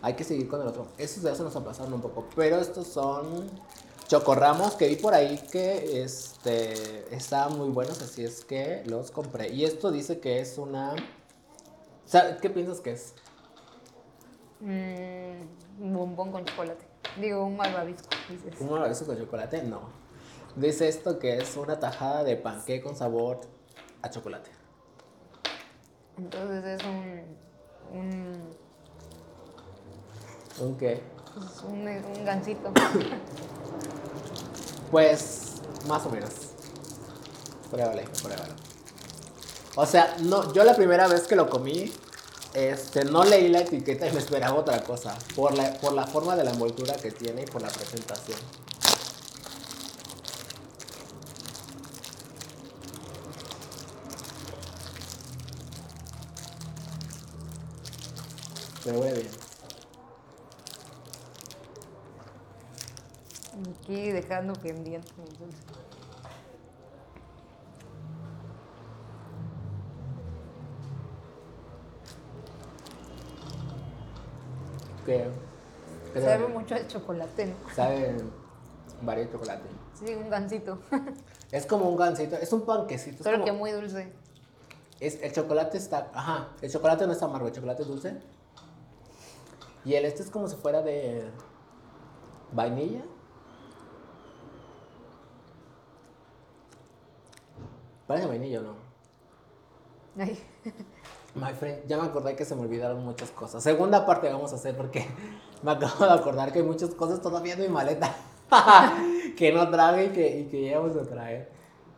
S3: Hay que seguir con el otro. Estos ya se nos pasaron un poco. Pero estos son chocorramos que vi por ahí que este, estaban muy buenos. Así es que los compré. Y esto dice que es una... ¿Sabe- ¿Qué piensas que es?
S2: Mm, bombón con chocolate. Digo, un malvavisco, dices.
S3: ¿Un abrazo con chocolate? No. Dice esto que es una tajada de panqué con sabor a chocolate.
S2: Entonces es un, un,
S3: ¿Un qué?
S2: pues, un, un gansito.
S3: Pues, más o menos. Pruébale, pruébalo. O sea, no, yo la primera vez que lo comí, este, no leí la etiqueta y me esperaba otra cosa. Por la, por la forma de la envoltura que tiene y por la presentación. Pero huele bien.
S2: Aquí dejando pendiente.
S3: Que, que
S2: Sabe mucho el chocolate, ¿no?
S3: Sabe varios chocolate.
S2: Sí, un gansito.
S3: Es como un gansito, es un panquecito. como-
S2: que muy dulce.
S3: Es, el chocolate está. Ajá, el chocolate no está amargo, el chocolate es dulce. Y el este es como si fuera de. vainilla. Parece vainilla o no.
S2: Ay,
S3: My friend, ya me acordé que se me olvidaron muchas cosas. Segunda parte vamos a hacer porque me acabo de acordar que hay muchas cosas todavía en mi maleta que no traje y que, y que ya vamos a traer.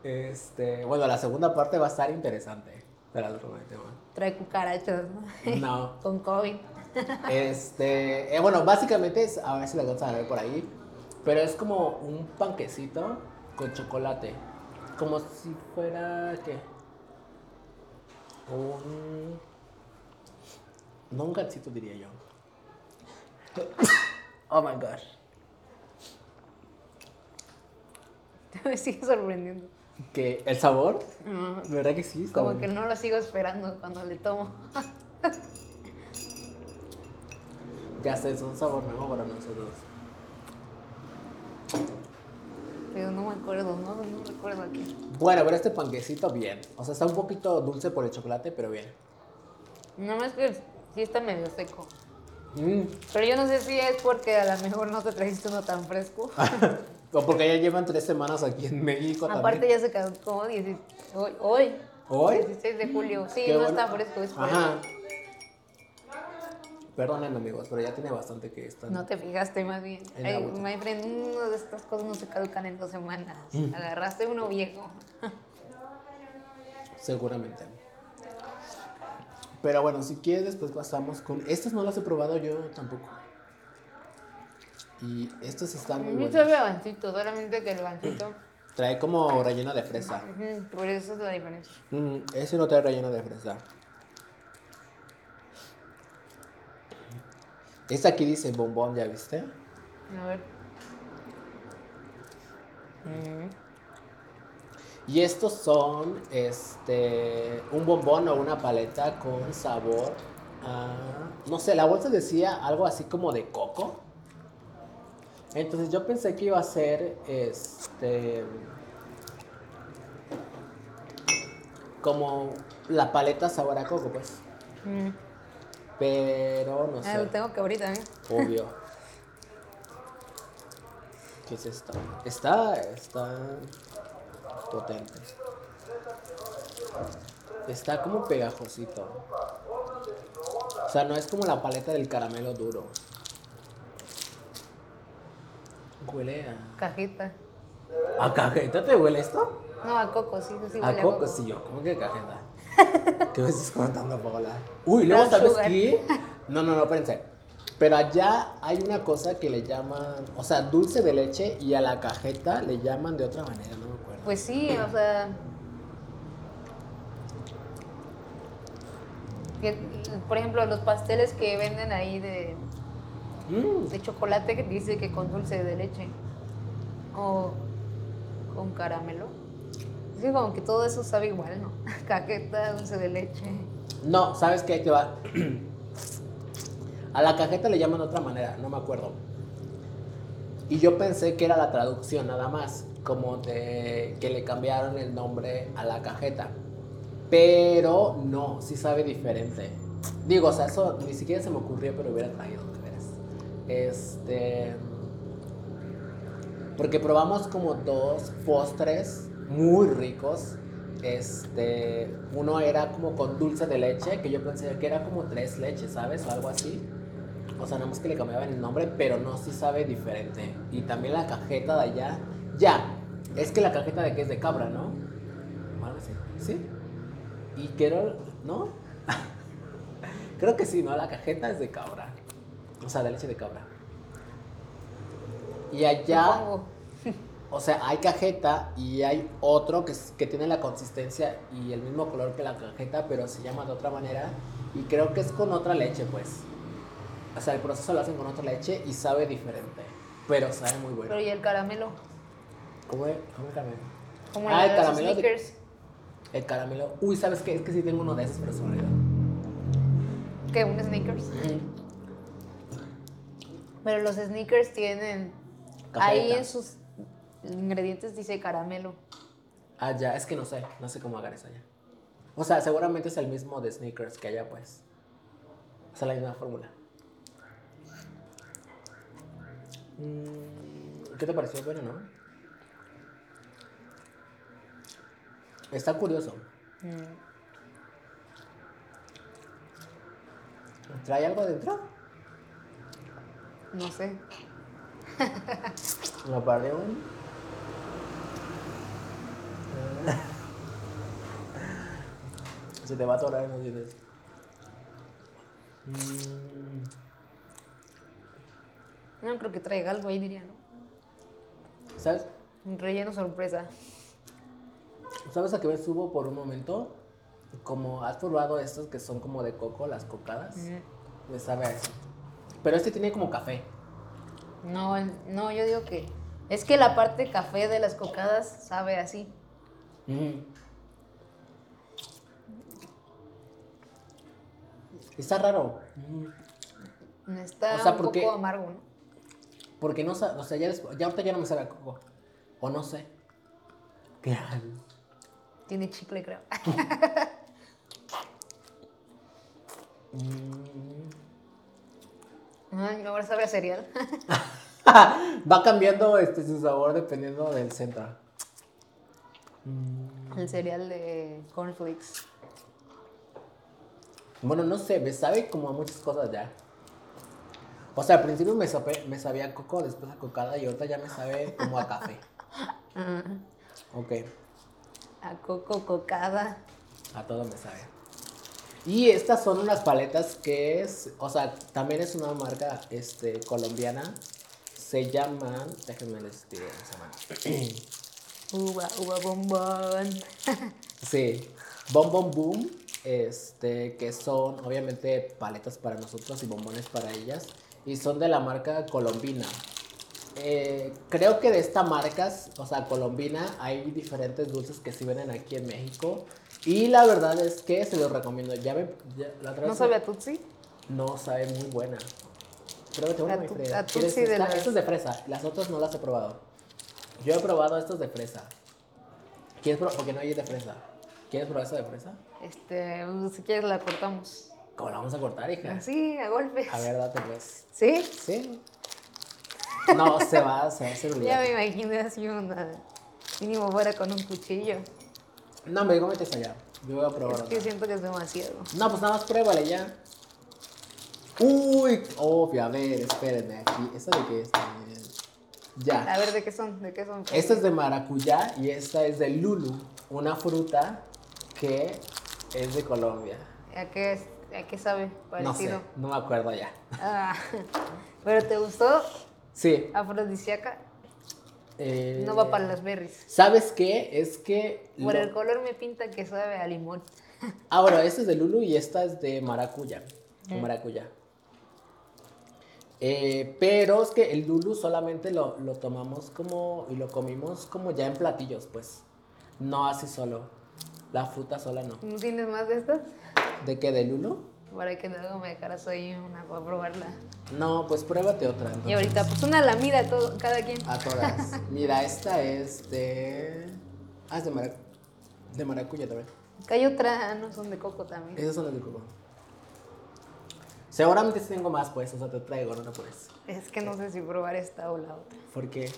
S3: Este, bueno, la segunda parte va a estar interesante. Te la prometo. man.
S2: trae cucarachas, ¿no?
S3: No.
S2: Con COVID.
S3: Este, eh, bueno, básicamente es, a ver si la alcanzan a ver por ahí, pero es como un panquecito con chocolate, como si fuera, ¿qué? Un, no un gansito diría yo. Oh my gosh.
S2: Me sigue sorprendiendo.
S3: Que el sabor,
S2: Ajá.
S3: ¿verdad que sí?
S2: Como que no lo sigo esperando cuando le tomo.
S3: Ya sé, es un sabor nuevo para nosotros.
S2: Pero no me acuerdo, no, no recuerdo aquí.
S3: Bueno, pero este panquecito bien, o sea, está un poquito dulce por el chocolate, pero bien.
S2: No más que sí está medio seco.
S3: Mm.
S2: Pero yo no sé si es porque a lo mejor no te trajiste uno tan fresco.
S3: O porque ya llevan tres semanas aquí en México
S2: Aparte
S3: también.
S2: ya se caducó 10 hoy, hoy,
S3: ¿Hoy?
S2: 16 de julio. Sí,
S3: Qué
S2: no
S3: bueno.
S2: está fresco, es por
S3: Ajá. Perdonen amigos, pero ya tiene bastante que están.
S2: No te fijaste más bien. Ay, my friend, una de estas cosas no se caducan en dos semanas.
S3: Mm.
S2: Agarraste uno viejo.
S3: Seguramente. Pero bueno, si quieres, después pasamos con. Estas no las he probado yo tampoco. Y estas están muy
S2: mí
S3: buenas.
S2: sabe a gansito, solamente que el gansito.
S3: Trae como relleno de fresa.
S2: Por eso es la diferencia.
S3: Mm, ese no trae relleno de fresa. Esta aquí dice bombón, ¿ya viste?
S2: A ver. Mm.
S3: Y estos son este un bombón o una paleta con sabor a no sé, la bolsa decía algo así como de coco. Entonces yo pensé que iba a ser este como la paleta sabor a coco, pues.
S2: Mm.
S3: Pero no
S2: Ah, lo
S3: sé,
S2: tengo que ahorita, ¿eh?
S3: obvio. ¿Qué es esto? Está está potente. Está como pegajosito. O sea, no es como la paleta del caramelo duro. Huele a.
S2: Cajita.
S3: ¿A cajeta te huele esto?
S2: No, a coco, sí, sí,
S3: a
S2: huele
S3: coco, sí, yo. ¿Cómo que cajeta? ¿Qué me estás contando, Paola? Uy, luego,
S2: Brown
S3: ¿sabes
S2: sugar.
S3: qué? No, no, no, espérense. Pero allá hay una cosa que le llaman, o sea, dulce de leche y a la cajeta le llaman de otra manera, no me acuerdo.
S2: Pues sí, o sea. que, por ejemplo, los pasteles que venden ahí de,
S3: Mm,
S2: de chocolate que dice que con dulce de leche o con caramelo. Que como que todo eso sabe igual, ¿no? Cajeta, dulce de leche.
S3: No, ¿sabes qué? Te va. A la cajeta le llaman de otra manera, no me acuerdo. Y yo pensé que era la traducción nada más, como de que le cambiaron el nombre a la cajeta. Pero no, sí sabe diferente. Digo, o sea, eso ni siquiera se me ocurrió, pero hubiera traído, de veras. Este. Porque probamos como dos postres muy ricos. Este. Uno era como con dulce de leche, que yo pensé que era como tres leches, ¿sabes? O algo así. O sea, nada más que le cambiaban el nombre, pero no, sí sabe diferente. Y también la cajeta de allá. Ya, es que la cajeta de que es de cabra, ¿no? O algo así. ¿Sí? Y quiero. ¿No? Creo que sí, ¿no? La cajeta es de cabra. O sea, de leche de cabra. Y allá. O sea, hay cajeta y hay otro que, que tiene la consistencia y el mismo color que la cajeta, pero se llama de otra manera. Y creo que es con otra leche, pues. O sea, el proceso lo hacen con otra leche y sabe diferente. Pero sabe muy bueno.
S2: Pero y el caramelo.
S3: ¿Cómo es? ¿Cómo es caramelo?
S2: Como
S3: Ah, el
S2: el
S3: caramelo de-. El caramelo. Uy, ¿sabes qué? Es que sí tengo uno de esos, pero se me olvidó.
S2: ¿Qué? ¿Un Snickers? Pero los Snickers tienen. Ahí en sus ingredientes dice caramelo.
S3: Ah, ya, es que no sé. No sé cómo hagan eso allá. O sea, seguramente es el mismo de sneakers que allá, pues. O sea, la misma fórmula. Mm, ¿Qué te pareció? Bueno, ¿no? Está curioso. ¿Trae algo adentro?
S2: No sé.
S3: ¿Lo paré un? Se te va a atorar en los dientes. Mm,
S2: No creo que traiga algo ahí, diría, ¿no?
S3: ¿Sabes?
S2: Un relleno sorpresa.
S3: ¿Sabes a qué me subo por un momento? Como has probado estos que son como de coco, las cocadas. Me sabe a eso. Pero este tiene como café.
S2: No, no, yo digo que. Es que la parte café de las cocadas sabe así.
S3: Mm. Está raro. Mm.
S2: Está
S3: O sea,
S2: un
S3: ¿por
S2: poco amargo, ¿no?
S3: Porque no sabe, o sea, ya, después- ya ahorita ya no me sabe a coco. O no sé. Claro.
S2: Tiene chicle, creo. Ay, ahora sabe a cereal.
S3: Va cambiando este, su sabor dependiendo del centro.
S2: El cereal de cornflakes.
S3: Bueno, no sé, me sabe como a muchas cosas ya. O sea, al principio me, sabía a coco, después a cocada y ahorita ya me sabe como a café. Ok,
S2: A coco cocada.
S3: a todo me sabe. Y estas son unas paletas que es, o sea, también es una marca este, colombiana. Se llaman, déjenme les digo se llaman.
S2: Uva, uva bombón.
S3: Sí, Bom Bom Boom, este, que son obviamente paletas para nosotros y bombones para ellas. Y son de la marca Colombina. Eh, creo que de esta marca, o sea, Colombina, hay diferentes dulces que sí venden aquí en México. Y la verdad es que se los recomiendo. Ya me, ya- la otra
S2: ¿No
S3: vez-
S2: sabe a Tutsi?
S3: No, sabe muy buena. Pruébate una,
S2: La
S3: mi Frida.
S2: la
S3: ¿Quieres
S2: Tutsi de las-
S3: Esta es de fresa. Las otras no las he probado. Yo he probado estas de fresa. ¿Quieres probar? Porque no hay de fresa. ¿Quieres probar esta de fresa?
S2: Este, si quieres la cortamos.
S3: ¿Cómo la vamos a cortar, hija?
S2: Así, a golpes.
S3: A ver, date pues.
S2: ¿Sí?
S3: ¿Sí? No, se va, se va a hacer
S2: Ya me imaginé así una... Mínimo fuera con un cuchillo.
S3: No, me digo, metes allá. Yo voy a probar
S2: Es
S3: otra.
S2: que siento que es demasiado.
S3: No, pues nada más pruébale ya. Uy, obvio, a ver, espérenme aquí. ¿Esta de qué es también? Ya.
S2: A ver, ¿de qué son? ¿De qué son?
S3: Esta es de maracuyá y esta es de lulu, una fruta que es de Colombia.
S2: ¿A qué, es- ¿A qué sabe?
S3: No sé,
S2: Parecido.
S3: no me acuerdo ya.
S2: Ah, ¿Pero te gustó?
S3: Sí.
S2: Afrodisíaca.
S3: eh,
S2: No va para las berries.
S3: ¿Sabes qué? Es que...
S2: Por
S3: lo-
S2: el color me pinta que sabe a limón.
S3: Ah, bueno, esta es de lulu y esta es de maracuyá. o maracuyá. Eh, pero es que el lulu solamente lo, lo tomamos como... y lo comimos como ya en platillos, pues. No así solo. La fruta sola no.
S2: ¿No tienes más de estas?
S3: ¿De qué? ¿De lulu?
S2: Para que luego me dejaras ahí una para probarla.
S3: No, pues pruébate otra.
S2: Y
S3: entonces.
S2: ahorita, pues una lamida todo, cada quien.
S3: A todas. Mira, esta es de. Ah, es de, marac... de maracuyá también.
S2: Acá hay otra, no son de coco también.
S3: Esas son las de coco. Seguramente tengo más, pues, o sea, te traigo, no te puedes.
S2: Es que no sé si probar esta o la otra.
S3: ¿Por qué?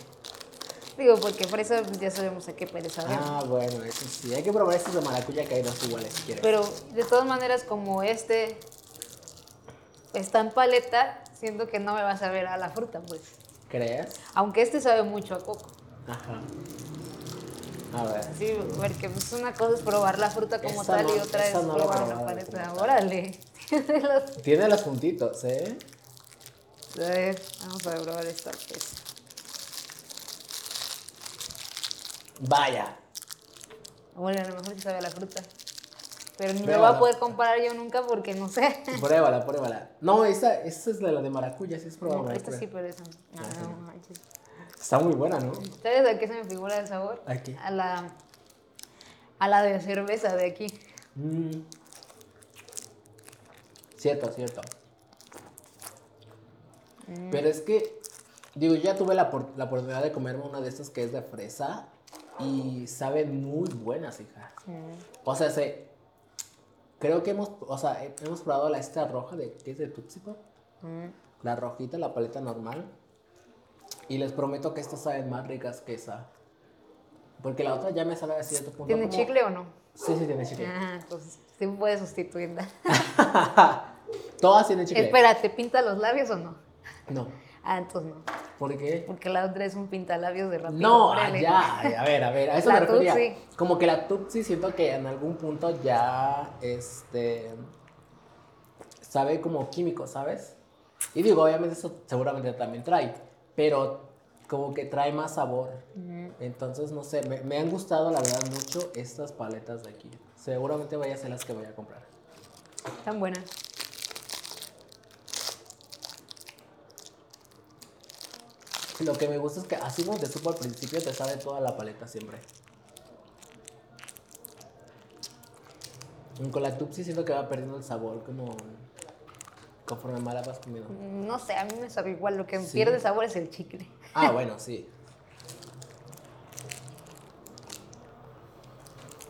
S2: Digo, porque fresa pues, ya sabemos a qué pereza.
S3: Ah, bueno, eso sí. Hay que probar estos de maracuyá que hay dos iguales si quieres.
S2: Pero de todas maneras, como este está en paleta, siento que no me va a saber a la fruta, pues.
S3: ¿Crees?
S2: Aunque este sabe mucho a coco.
S3: Ajá. A ver.
S2: Sí, porque pues una cosa es probar la fruta como tal y
S3: no-
S2: otra es
S3: no
S2: probar la paleta.
S3: como
S2: Los-
S3: Tiene los puntitos, ¿eh?
S2: Ver, vamos a probar esta pues.
S3: Vaya.
S2: Bueno, a lo mejor sí sabe la fruta. Pero ni me
S3: Pruébala.
S2: voy a poder comparar yo nunca porque no sé.
S3: Pruébala, pruébala. No, esta, esta es la de maracuyá, sí es probado.
S2: No, esta sí, pero esa. No,
S3: Ah, sí.
S2: no manches.
S3: Está muy buena, ¿no?
S2: ¿Sabes a qué se me figura el sabor?
S3: ¿A qué?
S2: A la, a la de cerveza de aquí.
S3: Mm. Cierto, cierto. Pero es que, digo, yo ya tuve la, por- la oportunidad de comerme una de estas que es de fresa y saben muy buenas, hija. O sea, se, creo que hemos, o sea, he- hemos probado la esta roja de, que es de Tootsie Pop. La rojita, la paleta normal. Y les prometo que estas saben más ricas que esa. Porque la otra ya me sabe a cierto punto.
S2: ¿Tiene
S3: como-
S2: chicle o no?
S3: Sí, sí, tiene chicle.
S2: Ah, entonces sí puede sustituirla.
S3: Todas tienen chicle.
S2: Espera, ¿te pinta los labios o no?
S3: No.
S2: Ah, entonces no.
S3: ¿Por qué?
S2: Porque la otra es un pintalabios de rápido.
S3: No,
S2: órale.
S3: ya, a ver, a ver, a eso
S2: La
S3: me refería. Como que la Tutsi siento que en algún punto ya, este, sabe como químico, ¿sabes? Y digo, obviamente eso seguramente también trae, pero como que trae más sabor. Entonces, no sé, me, me han gustado la verdad mucho estas paletas de aquí. Seguramente vaya a ser las que voy a comprar.
S2: Tan buena.
S3: Lo que me gusta es que así como te supo al principio, te sabe toda la paleta siempre. Con la Tupsi siento que va perdiendo el sabor como conforme más la vas comiendo.
S2: No sé, a mí me sabe igual. Lo que
S3: Sí.
S2: pierde sabor es el chicle.
S3: Ah, bueno, sí.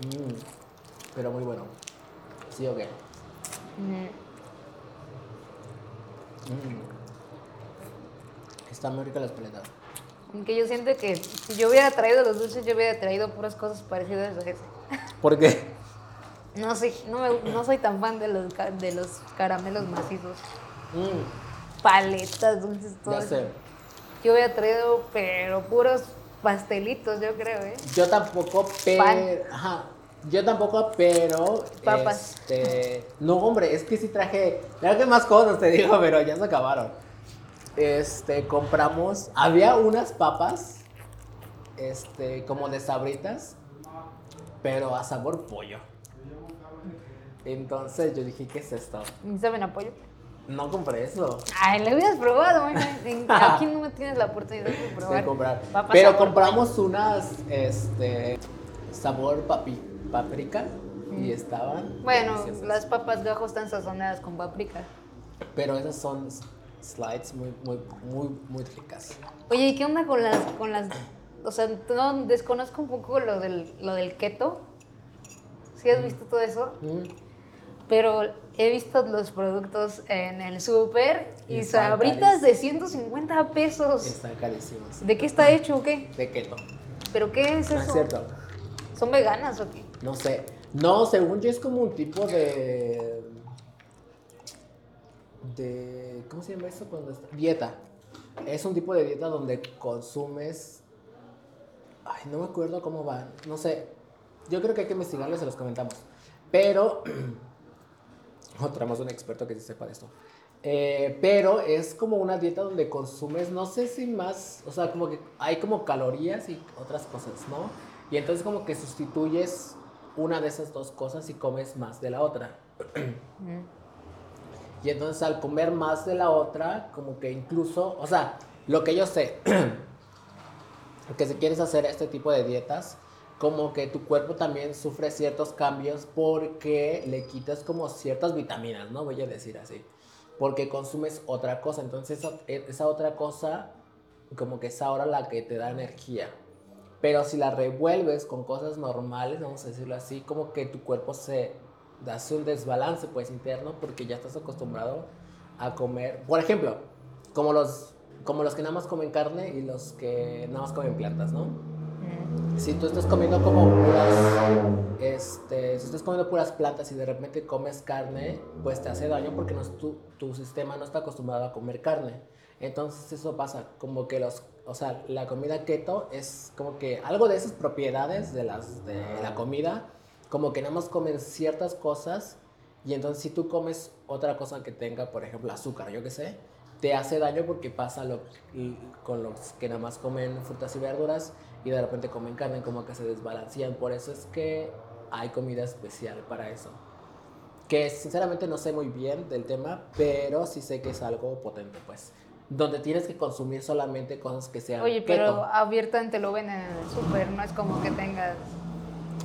S3: Mm, pero muy bueno. ¿Sí o qué? Mm. Está muy rica las paletas.
S2: Aunque yo siento que si yo hubiera traído los dulces, yo hubiera traído puras cosas parecidas a ese.
S3: ¿Por qué?
S2: No soy, no, me- no soy tan fan de los, de los caramelos macizos.
S3: Mm,
S2: Paletas, dulces, todo
S3: ya
S2: eso.
S3: sé.
S2: Yo hubiera traído, pero puros pastelitos, yo creo, ¿eh?
S3: Yo tampoco, pero.
S2: Pan.
S3: Ajá. Yo tampoco, pero.
S2: Papas.
S3: Este, no, hombre, es que sí traje. Traje más cosas, te digo, pero ya se acabaron. Este, compramos. Había unas papas. Este, como de sabritas. Pero a sabor pollo. Entonces yo dije, ¿qué es esto?
S2: ¿Y ¿Saben apoyo?
S3: No compré eso.
S2: Ay, lo hubieras probado, Aquí no me tienes la oportunidad de probar.
S3: de comprar.
S2: papas
S3: Pero compramos unas, este, sabor papi, paprika y estaban.
S2: pollo. Bueno,
S3: deliciosas.
S2: las papas gajo están sazonadas con paprika.
S3: Pero esas son slides muy, muy, muy, muy ricas.
S2: Oye, ¿y qué onda con las, con las, o sea, no, desconozco un poco lo del, lo del keto? ¿Sí has visto todo eso?
S3: Mm.
S2: Pero he visto los productos en el súper y sabritas de 150 pesos.
S3: Están carísimos.
S2: ¿De qué está hecho o qué?
S3: De keto.
S2: ¿Pero qué es
S3: No
S2: eso?
S3: es cierto.
S2: ¿Son veganas o qué?
S3: No sé. No, según yo es como un tipo de. De. ¿Cómo se llama eso? Cuando está- Dieta. Es un tipo de dieta donde consumes. Ay, no me acuerdo cómo va. No sé. Yo creo que hay que investigarlo y se los comentamos. Pero. Otra un experto que sí sepa de esto. Eh, pero es como una dieta donde consumes, no sé si más, o sea, como que hay como calorías y otras cosas, ¿no? Y entonces como que sustituyes una de esas dos cosas y comes más de la otra. Y entonces al comer más de la otra, como que incluso, o sea, lo que yo sé, que si quieres hacer este tipo de dietas, como que tu cuerpo también sufre ciertos cambios porque le quitas como ciertas vitaminas, ¿no? Voy a decir así. Porque consumes otra cosa. Entonces esa, esa otra cosa, como que es ahora la que te da energía. Pero si la revuelves con cosas normales, vamos a decirlo así, como que tu cuerpo se hace un desbalance pues interno porque ya estás acostumbrado a comer. Por ejemplo, como los, como los que nada más comen carne y los que nada más comen plantas, ¿no? Si tú estás comiendo como puras, este, si estás comiendo puras plantas y de repente comes carne, pues te hace daño porque no tu, tu sistema no está acostumbrado a comer carne. Entonces eso pasa, como que los, o sea, la comida keto es como que algo de esas propiedades de, las, de la comida, como que nada más comen ciertas cosas y entonces si tú comes otra cosa que tenga, por ejemplo, azúcar, yo qué sé, te hace daño porque pasa lo, con los que nada más comen frutas y verduras y de repente comen carne, como que se desbalancean. Por eso es que hay comida especial para eso. Que sinceramente no sé muy bien del tema, pero sí sé que es algo potente, pues. Donde tienes que consumir solamente cosas que sean
S2: Oye, pero
S3: keto.
S2: abiertamente lo ven en el súper, no es como que tengas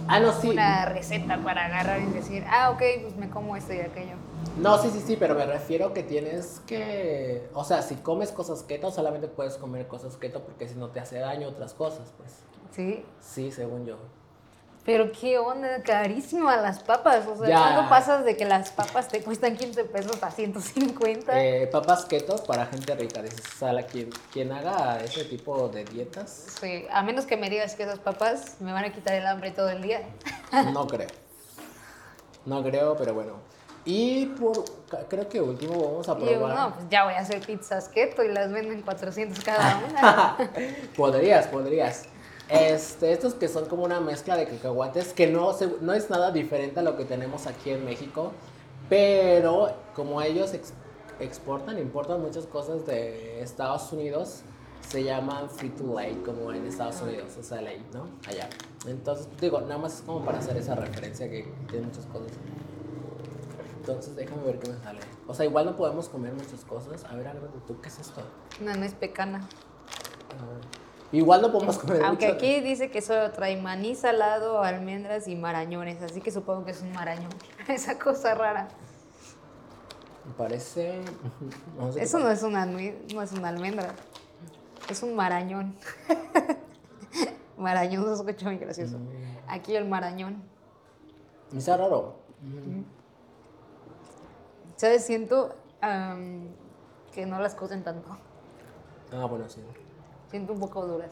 S3: Ah, no, sí.
S2: una receta para agarrar y decir, ah, ok, pues me como esto y aquello.
S3: No, sí, sí, sí, pero me refiero que tienes que... O sea, si comes cosas keto, solamente puedes comer cosas keto porque si no te hace daño otras cosas, pues.
S2: Sí.
S3: Sí, según yo.
S2: Pero qué onda, carísimo a las papas. O sea,
S3: Ya.
S2: ¿cuándo pasas de que las papas te cuestan 15 pesos a 150?
S3: Eh, papas keto para gente rica, dices. La- quien, quien haga ese tipo de dietas,
S2: Sí, a menos que me digas que esas papas me van a quitar el hambre todo el día.
S3: no creo. No creo, pero bueno. Y por, creo que último vamos a
S2: Y yo,
S3: probar.
S2: no, pues ya voy a hacer pizzas keto y las venden 400 cada una.
S3: podrías, podrías. Este, estos que son como una mezcla de cacahuates, que no, se- no es nada diferente a lo que tenemos aquí en México, pero como ellos ex- exportan, importan muchas cosas de Estados Unidos, se llaman free to lay, como en Estados Unidos, o sea, lay, ¿no? Allá. Entonces, digo, nada más es como para hacer esa referencia que tiene muchas cosas. Entonces, déjame ver qué me sale. O sea, igual no podemos comer muchas cosas. A ver, agárrate tú, ¿qué es esto?
S2: No, no es pecana.
S3: Ah, Igual no podemos comer
S2: Aunque
S3: mucho-
S2: aquí dice que solo trae maní salado, almendras y marañones, así que supongo que es un marañón. Esa cosa rara.
S3: Parece. no sé qué
S2: Eso no es una no es una almendra. Es un marañón. marañón se escucha muy gracioso. Aquí el marañón.
S3: Está raro.
S2: ¿Sabes? Siento que no las cocen tanto.
S3: Ah, bueno, sí.
S2: Siento un poco duras.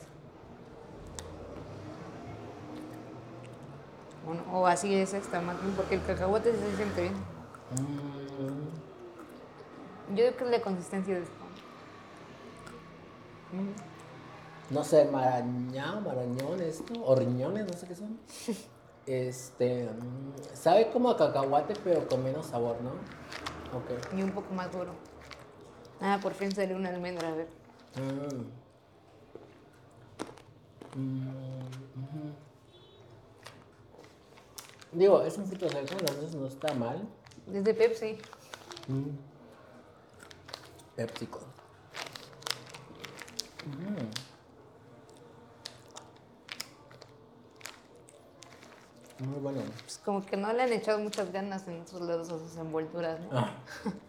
S2: Bueno, o así es extra más porque el cacahuate se siente bien.
S3: Mm,
S2: Yo creo que es la consistencia de esto.
S3: no sé, maraña, marañón, esto. O riñones, no sé qué son. Este, mm, sabe como a cacahuate, pero con menos sabor, ¿no? Ok.
S2: Y un poco más duro. Ah, por fin salió una almendra, a ver.
S3: Mm. Mm. Digo, es un fruto seco, entonces no está mal.
S2: Desde Pepsi.
S3: Mm. PepsiCo. Mm. Muy bueno.
S2: Pues como que no le han echado muchas ganas en esos lados a sus envolturas, ¿no?
S3: Ah.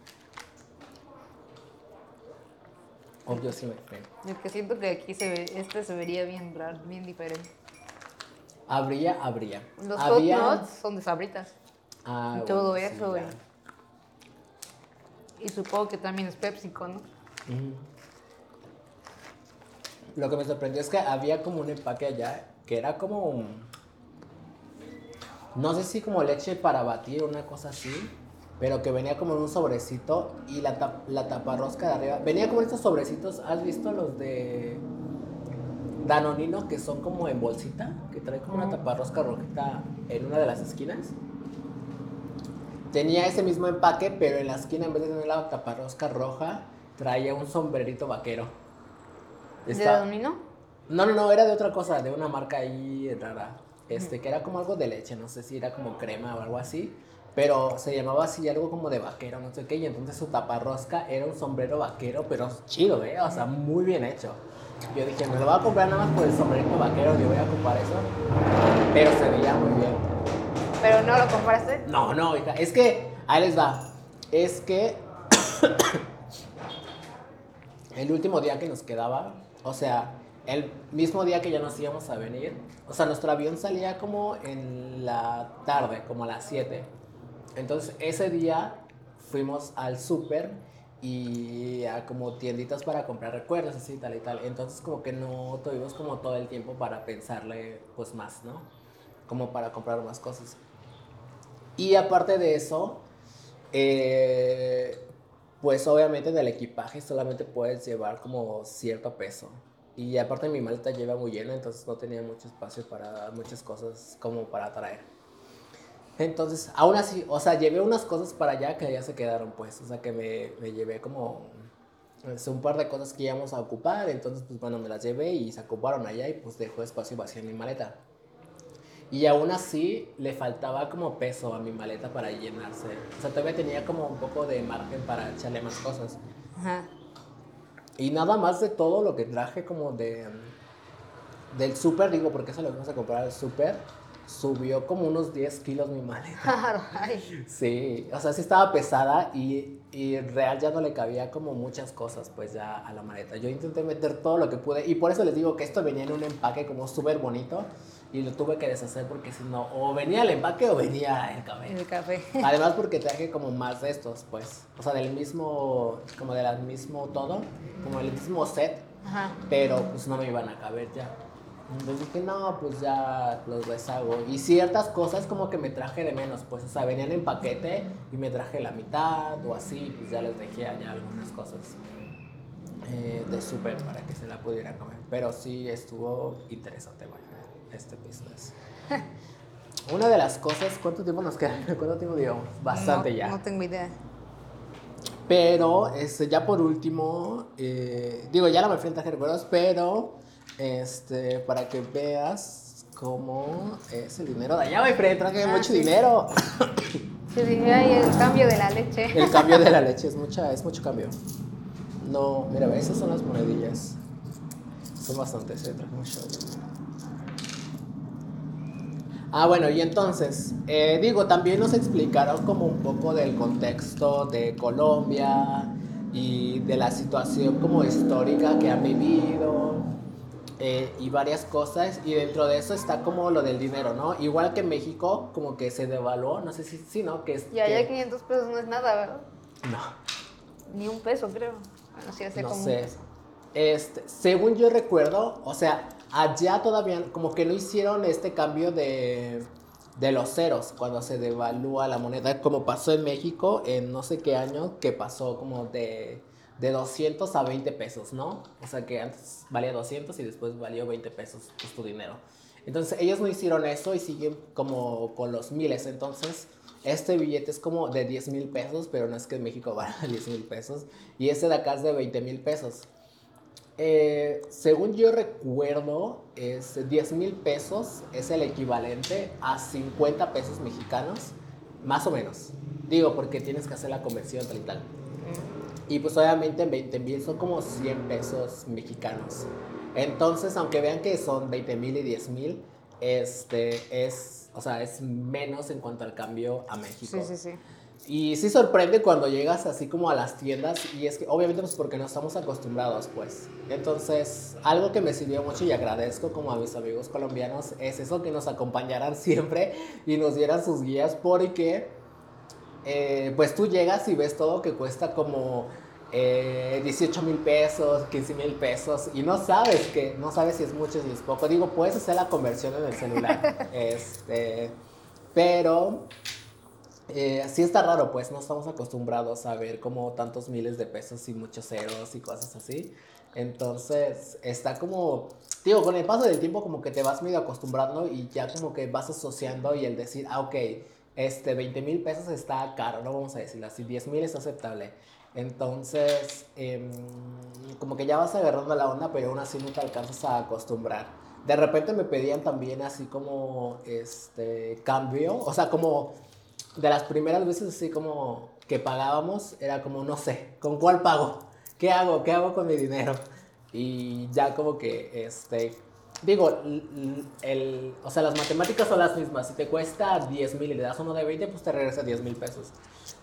S3: Obvio sí me fue.
S2: Yo que siento que aquí se ve, este se vería bien raro, bien diferente.
S3: Habría, habría.
S2: Los
S3: Había-
S2: hot nuts son de sabritas.
S3: Ah,
S2: y todo
S3: bueno, sí,
S2: eso, güey.
S3: ya.
S2: Y supongo que también es PepsiCo, ¿no?
S3: Lo que me sorprendió es que había como un empaque allá que era como un- no sé si como leche para batir o una cosa así, pero que venía como en un sobrecito y la, tap- la taparrosca de arriba venía como en estos sobrecitos, ¿has visto los de Danonino que son como en bolsita, que trae como una taparrosca rojita en una de las esquinas? Tenía ese mismo empaque, pero en la esquina en vez de tener la taparrosca roja, traía un sombrerito vaquero.
S2: ¿De Domino?
S3: No, no, no, era de otra cosa, de una marca ahí rara. Este, que era como algo de leche, no sé si era como crema o algo así. Pero se llamaba así algo como de vaquero, no sé qué. Y entonces su taparrosca era un sombrero vaquero, pero chido, ¿eh? O sea, muy bien hecho. Yo dije, me lo voy a comprar nada más por el sombrerito vaquero, yo voy a ocupar eso. Pero se veía muy bien.
S2: ¿Pero no lo compraste?
S3: No, no, hija, es que, ahí les va. Es que el último día que nos quedaba, o sea, el mismo día que ya nos íbamos a venir, o sea, nuestro avión salía como en la tarde, como a las 7. Entonces, ese día fuimos al súper y a como tienditas para comprar recuerdos, así, tal y tal. Entonces, como que no tuvimos como todo el tiempo para pensarle, pues, más, ¿no? Como para comprar más cosas. Y aparte de eso, eh, pues obviamente del equipaje solamente puedes llevar como cierto peso. Y aparte mi maleta lleva muy llena, entonces no tenía mucho espacio para muchas cosas como para traer. Entonces, aún así, o sea, llevé unas cosas para allá que ya se quedaron, pues. O sea, que me, me llevé como este, un par de cosas que íbamos a ocupar. Entonces, pues bueno, me las llevé y se ocuparon allá y pues dejó espacio vacío en mi maleta. Y aún así le faltaba como peso a mi maleta para llenarse. O sea, todavía tenía como un poco de margen para echarle más cosas.
S2: Ajá.
S3: Y nada más de todo lo que traje como de del súper, digo, porque eso lo vamos a comprar al súper, subió como unos 10 kilos mi maleta. Sí, o sea, sí estaba pesada y, y real ya no le cabía como muchas cosas pues ya a la maleta. Yo intenté meter todo lo que pude y por eso les digo que esto venía en un empaque como súper bonito y lo tuve que deshacer porque si no, o venía el empaque o venía el cabello.
S2: el café.
S3: Además porque traje como más de estos, pues. O sea, del mismo, como del mismo todo, como el mismo set,
S2: Ajá.
S3: pero pues no me iban a caber ya. Entonces dije, no, pues ya los deshago. Y ciertas cosas como que me traje de menos, pues, o sea, venían en paquete y me traje la mitad o así, pues ya les dejé allá algunas cosas eh, de súper para que se la pudieran comer. Pero sí estuvo interesante, vaya, este business. Una de las cosas, ¿cuánto tiempo nos queda? ¿Cuánto tiempo digamos? Bastante
S2: no,
S3: ya.
S2: No tengo idea.
S3: Pero, este, ya por último, eh, digo, ya no me enfrenta a recuerdos, pero, este, para que veas cómo es el dinero de allá, me Fred, traje
S2: Ah,
S3: mucho
S2: sí.
S3: dinero.
S2: Sí, dije, ay, el cambio de la leche.
S3: El cambio de la leche es mucha, es mucho cambio. No, mira, ve, esas son las monedillas. Son bastantes, eh, traje mucho. Ah, bueno, y entonces, eh, digo, también nos explicaron como un poco del contexto de Colombia y de la situación como histórica que han vivido eh, y varias cosas, y dentro de eso está como lo del dinero, ¿no? Igual que México, como que se devaluó, no sé si sí, ¿no? Que es,
S2: Y allá
S3: que-
S2: 500 pesos no es nada, ¿verdad?
S3: No.
S2: Ni un peso, creo. Bueno, sí, hace
S3: no
S2: como un
S3: sé.
S2: peso.
S3: Este, según yo recuerdo, o sea, allá todavía como que no hicieron este cambio de, de los ceros cuando se devalúa la moneda, como pasó en México en no sé qué año, que pasó como de, de 200 a 20 pesos, ¿no? O sea, que antes valía 200 y después valió 20 pesos pues, tu dinero. Entonces ellos no hicieron eso y siguen como con los miles. Entonces este billete es como de 10 mil pesos, pero no es que en México vale 10 mil pesos. Y este de acá es de 20 mil pesos. Eh, según yo recuerdo, es 10 mil pesos es el equivalente a 50 pesos mexicanos, más o menos. Digo, porque tienes que hacer la conversión tal y tal. Y pues obviamente en 20 mil son como 100 pesos mexicanos. Entonces, aunque vean que son 20 mil y 10 mil, este, es, o sea, es menos en cuanto al cambio a México.
S2: Sí, sí, sí.
S3: Y sí sorprende cuando llegas así como a las tiendas y es que obviamente pues porque no estamos acostumbrados pues. Entonces algo que me sirvió mucho y agradezco como a mis amigos colombianos es eso que nos acompañaran siempre y nos dieran sus guías porque eh, pues tú llegas y ves todo que cuesta como eh, 18 mil pesos, 15 mil pesos y no sabes que, no sabes si es mucho, si es poco. Digo, puedes hacer la conversión en el celular. este, pero eh, sí está raro, pues no estamos acostumbrados a ver como tantos miles de pesos y muchos ceros y cosas así. Entonces está como, digo, con el paso del tiempo como que te vas medio acostumbrando y ya como que vas asociando y el decir, ah, ok, este 20 mil pesos está caro, no vamos a decirlo así, 10 mil es aceptable. Entonces, em, como que ya vas agarrando la onda, pero aún así no te alcanzas a acostumbrar. De repente me pedían también así como, este, cambio, o sea, como de las primeras veces así como que pagábamos, era como, no sé, ¿con cuál pago? ¿Qué hago? ¿Qué hago con mi dinero? Y ya como que, este, digo, el, o sea, las matemáticas son las mismas. Si te cuesta 10 mil y le das uno de 20, pues te regresa 10 mil pesos.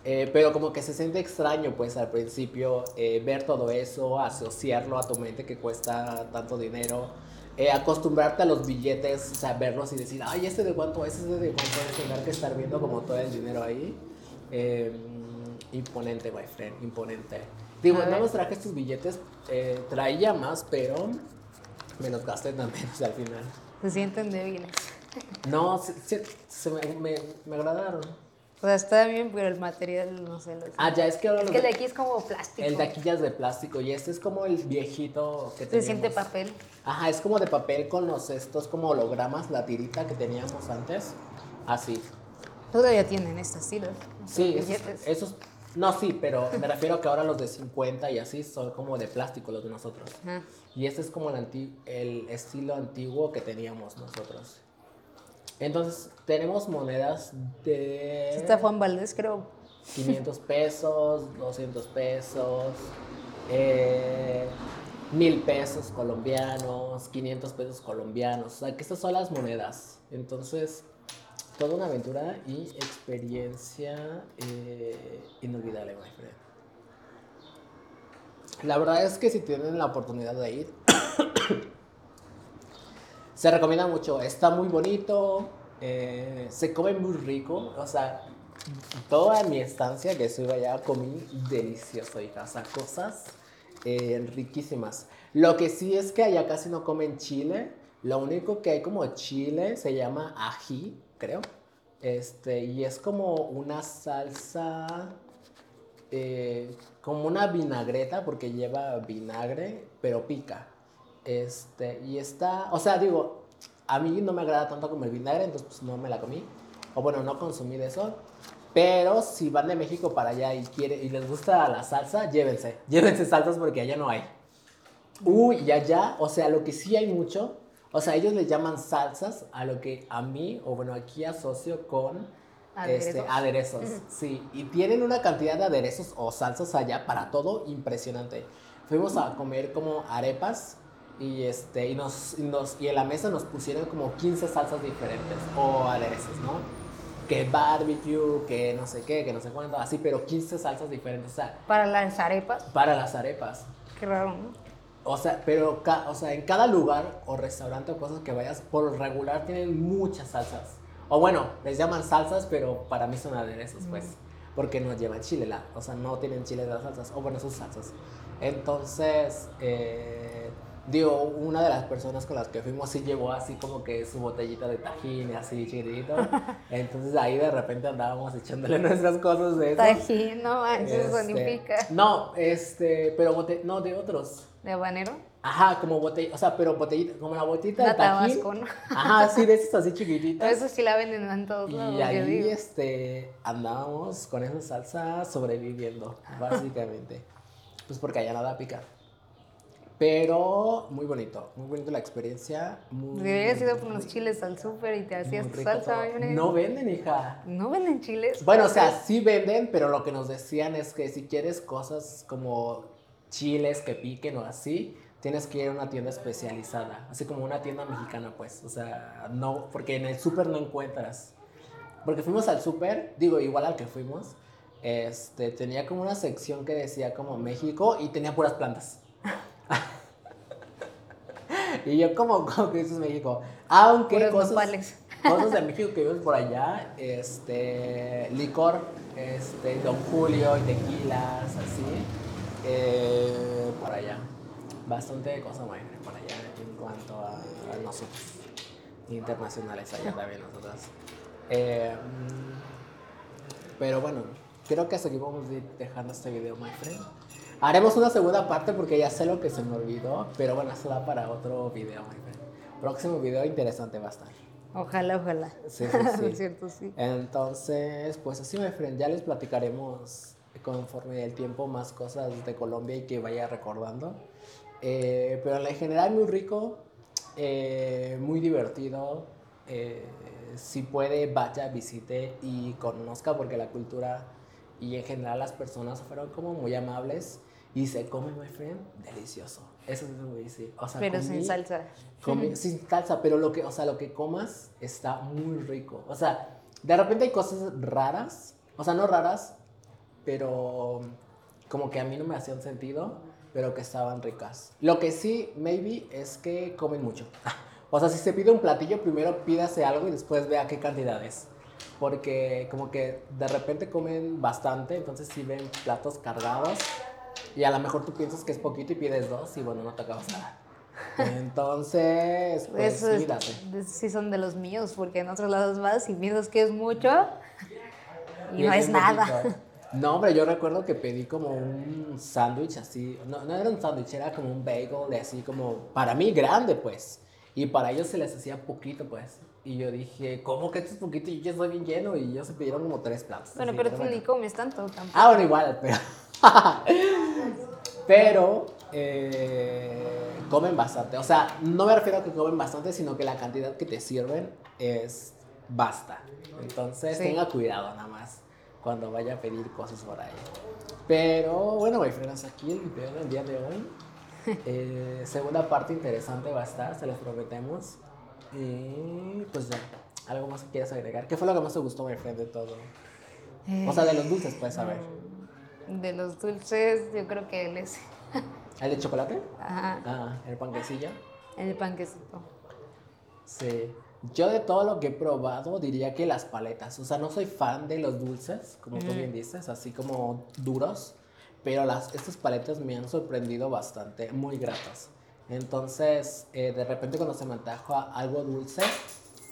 S3: Eh, pero como que se siente extraño, pues al principio, eh, ver todo eso, asociarlo a tu mente que cuesta tanto dinero. Eh, acostumbrarte a los billetes, o sea, verlos y decir, ay, este de cuánto es, este de cuánto es, tener que estar viendo como todo el dinero ahí. Eh, imponente, my friend, imponente. Digo, no los traje estos billetes, eh, traía más, pero me los gasté también, o sea, al final.
S2: Se sienten débiles.
S3: No, se, se- se me, me, me agradaron.
S2: O sea, está bien, pero el material, no sé. Lo
S3: Ah, ya, es que ahora
S2: es que el
S3: de-
S2: aquí es como plástico.
S3: el de aquí ya es de plástico y este es como el viejito que
S2: Se
S3: teníamos.
S2: siente papel.
S3: Ajá, es como de papel con los estos como hologramas, la tirita que teníamos antes. Así.
S2: Todavía tienen este estilo.
S3: Sí, esos- No, sí, pero me refiero a que ahora los de 50 y así son como de plástico los de nosotros.
S2: Ajá.
S3: Y este es como el, anti- el estilo antiguo que teníamos nosotros. Entonces, tenemos monedas de
S2: Está Juan Valdés, creo.
S3: 500 pesos, 200 pesos, eh, 1000 pesos colombianos, 500 pesos colombianos. O sea, que estas son las monedas. Entonces, toda una aventura y experiencia eh, inolvidable, my friend. La verdad es que si tienen la oportunidad de ir, se recomienda mucho. Está muy bonito, eh, se come muy rico. O sea, toda mi estancia que estuve allá comí delicioso, hija. O sea, cosas eh, riquísimas. Lo que sí es que allá casi no comen chile. Lo único que hay como chile se llama ají, creo. Este, y es como una salsa eh, como una vinagreta porque lleva vinagre, pero pica. Este, y está, o sea, digo, a mí no me agrada tanto como el vinagre, entonces pues no me la comí. O bueno, no consumí de eso. Pero si van de México para allá y quiere y les gusta la salsa, llévense. Llévense salsas porque allá no hay. Uy, y allá, o sea, lo que sí hay mucho, o sea, ellos le llaman salsas a lo que a mí, o bueno, aquí asocio con este,
S2: Aderezos.
S3: aderezos. Sí, y tienen una cantidad de aderezos o salsas allá para todo impresionante. Fuimos a comer como arepas y, este, y, nos, y, nos- y en la mesa nos pusieron como 15 salsas diferentes o aderezos, ¿no? Que barbecue, que no sé qué, que no sé cuánto, así, pero 15 salsas diferentes, o sea,
S2: Para las arepas.
S3: para las arepas.
S2: Qué raro, ¿no?
S3: O sea, pero o sea, en cada lugar o restaurante o cosas que vayas, por regular tienen muchas salsas. O bueno, les llaman salsas, pero para mí son aderezos, pues. Porque no llevan chile, la, o sea, no tienen chile las salsas. O bueno, sus salsas. Entonces, eh, digo, una de las personas con las que fuimos sí llevó así como que su botellita de tajín y así chiquitito. Entonces ahí de repente andábamos echándole nuestras cosas de eso.
S2: Tajín, no manches, eso
S3: Este,
S2: significa.
S3: No, este, pero bote- no, de otros.
S2: ¿De habanero?
S3: Ajá, como botella, o sea, pero botellita, como la botellita
S2: Una
S3: de tajín.
S2: tabasco, ¿no?
S3: Ajá, sí, de esas así chiquititas.
S2: eso sí la venden en todos lados.
S3: Y ahí,
S2: digo.
S3: este, andábamos con esa salsa sobreviviendo, básicamente. Pues porque allá nada pica. Pero muy bonito, muy bonito la experiencia. Muy,
S2: Hubieras ido por unos chiles al súper y te hacías tu salsa.
S3: No venden, hija.
S2: ¿No venden chiles.
S3: Bueno, o sea, sí venden, pero lo que nos decían es que si quieres cosas como chiles que piquen o así, tienes que ir a una tienda especializada, así como una tienda mexicana, pues. O sea, no, porque en el súper no encuentras. Porque fuimos al súper, digo, igual al que fuimos, este, tenía como una sección que decía como México y tenía puras plantas. y yo como, como que eso es México. Aunque
S2: Puros
S3: cosas,
S2: nopales.
S3: cosas de México que vimos por allá, este, licor, este, Don Julio y tequilas, así, eh, por allá. Bastante cosa buena por allá en cuanto a, a nosotros, internacionales allá también nosotros. Eh, pero bueno, creo que ir dejando este video, my friend. Haremos una segunda parte porque ya sé lo que se me olvidó, pero bueno, eso da para otro video, my friend. Próximo video interesante va a estar.
S2: Ojalá, ojalá.
S3: Sí, sí, sí.
S2: cierto, sí.
S3: Entonces, pues así, my friend, ya les platicaremos conforme el tiempo más cosas de Colombia y que vaya recordando. Eh, pero en general muy rico, eh, muy divertido. eh, si puede, vaya, visite y conozca porque la cultura y en general las personas fueron como muy amables y se come, my friend, delicioso. Eso es lo que dice. O sea,
S2: Pero sin
S3: comí-
S2: salsa.
S3: Comí- sin salsa, pero lo que, o sea, lo que comas está muy rico. O sea, de repente hay cosas raras, o sea, no raras, pero como que a mí no me hacían sentido, pero que estaban ricas. Lo que sí, maybe, es que comen mucho. O sea, si se pide un platillo, primero pídase algo y después vea qué cantidad es. Porque como que de repente comen bastante, entonces sí ven platos cargados y a lo mejor tú piensas que es poquito y pides dos y bueno, no te acabas nada. Entonces, pues
S2: Eso es-
S3: mírate.
S2: sí son de los míos, porque en otros lados vas y piensas que es mucho y, no es
S3: bien
S2: nada.
S3: poquito. No, hombre, yo recuerdo que pedí como un sándwich así. No, no era un sándwich, era como un bagel de así como, para mí grande, pues. Y para ellos se les hacía poquito, pues. Y yo dije, ¿cómo que esto es poquito? Y yo estoy bien lleno. Y ellos se pidieron como tres platos.
S2: Bueno,
S3: así,
S2: pero tú ni comes tanto tampoco.
S3: Ah, bueno, igual, pero. pero. eh, comen bastante. O sea, no me refiero a que comen bastante, sino que la cantidad que te sirven es basta. Entonces,
S2: Sí.
S3: tenga cuidado nada más cuando vaya a pedir cosas por ahí. Pero bueno, my friends, aquí el video del día de hoy. Eh, segunda parte interesante va a estar, se los prometemos. Y pues ya, algo más que quieras agregar. ¿Qué fue lo que más te gustó, my friend, de todo? O sea, de los dulces, pues, a ver.
S2: De los dulces, yo creo que él es.
S3: ¿El de chocolate?
S2: Ajá,
S3: Ah, el panquecillo.
S2: el panquecito.
S3: Sí. Yo de todo lo que he probado diría que las paletas. O sea, no soy fan de los dulces, como tú bien dices, así como duros. Pero las, estas paletas me han sorprendido bastante, muy gratas. Entonces, eh, de repente cuando se me antoja algo dulce,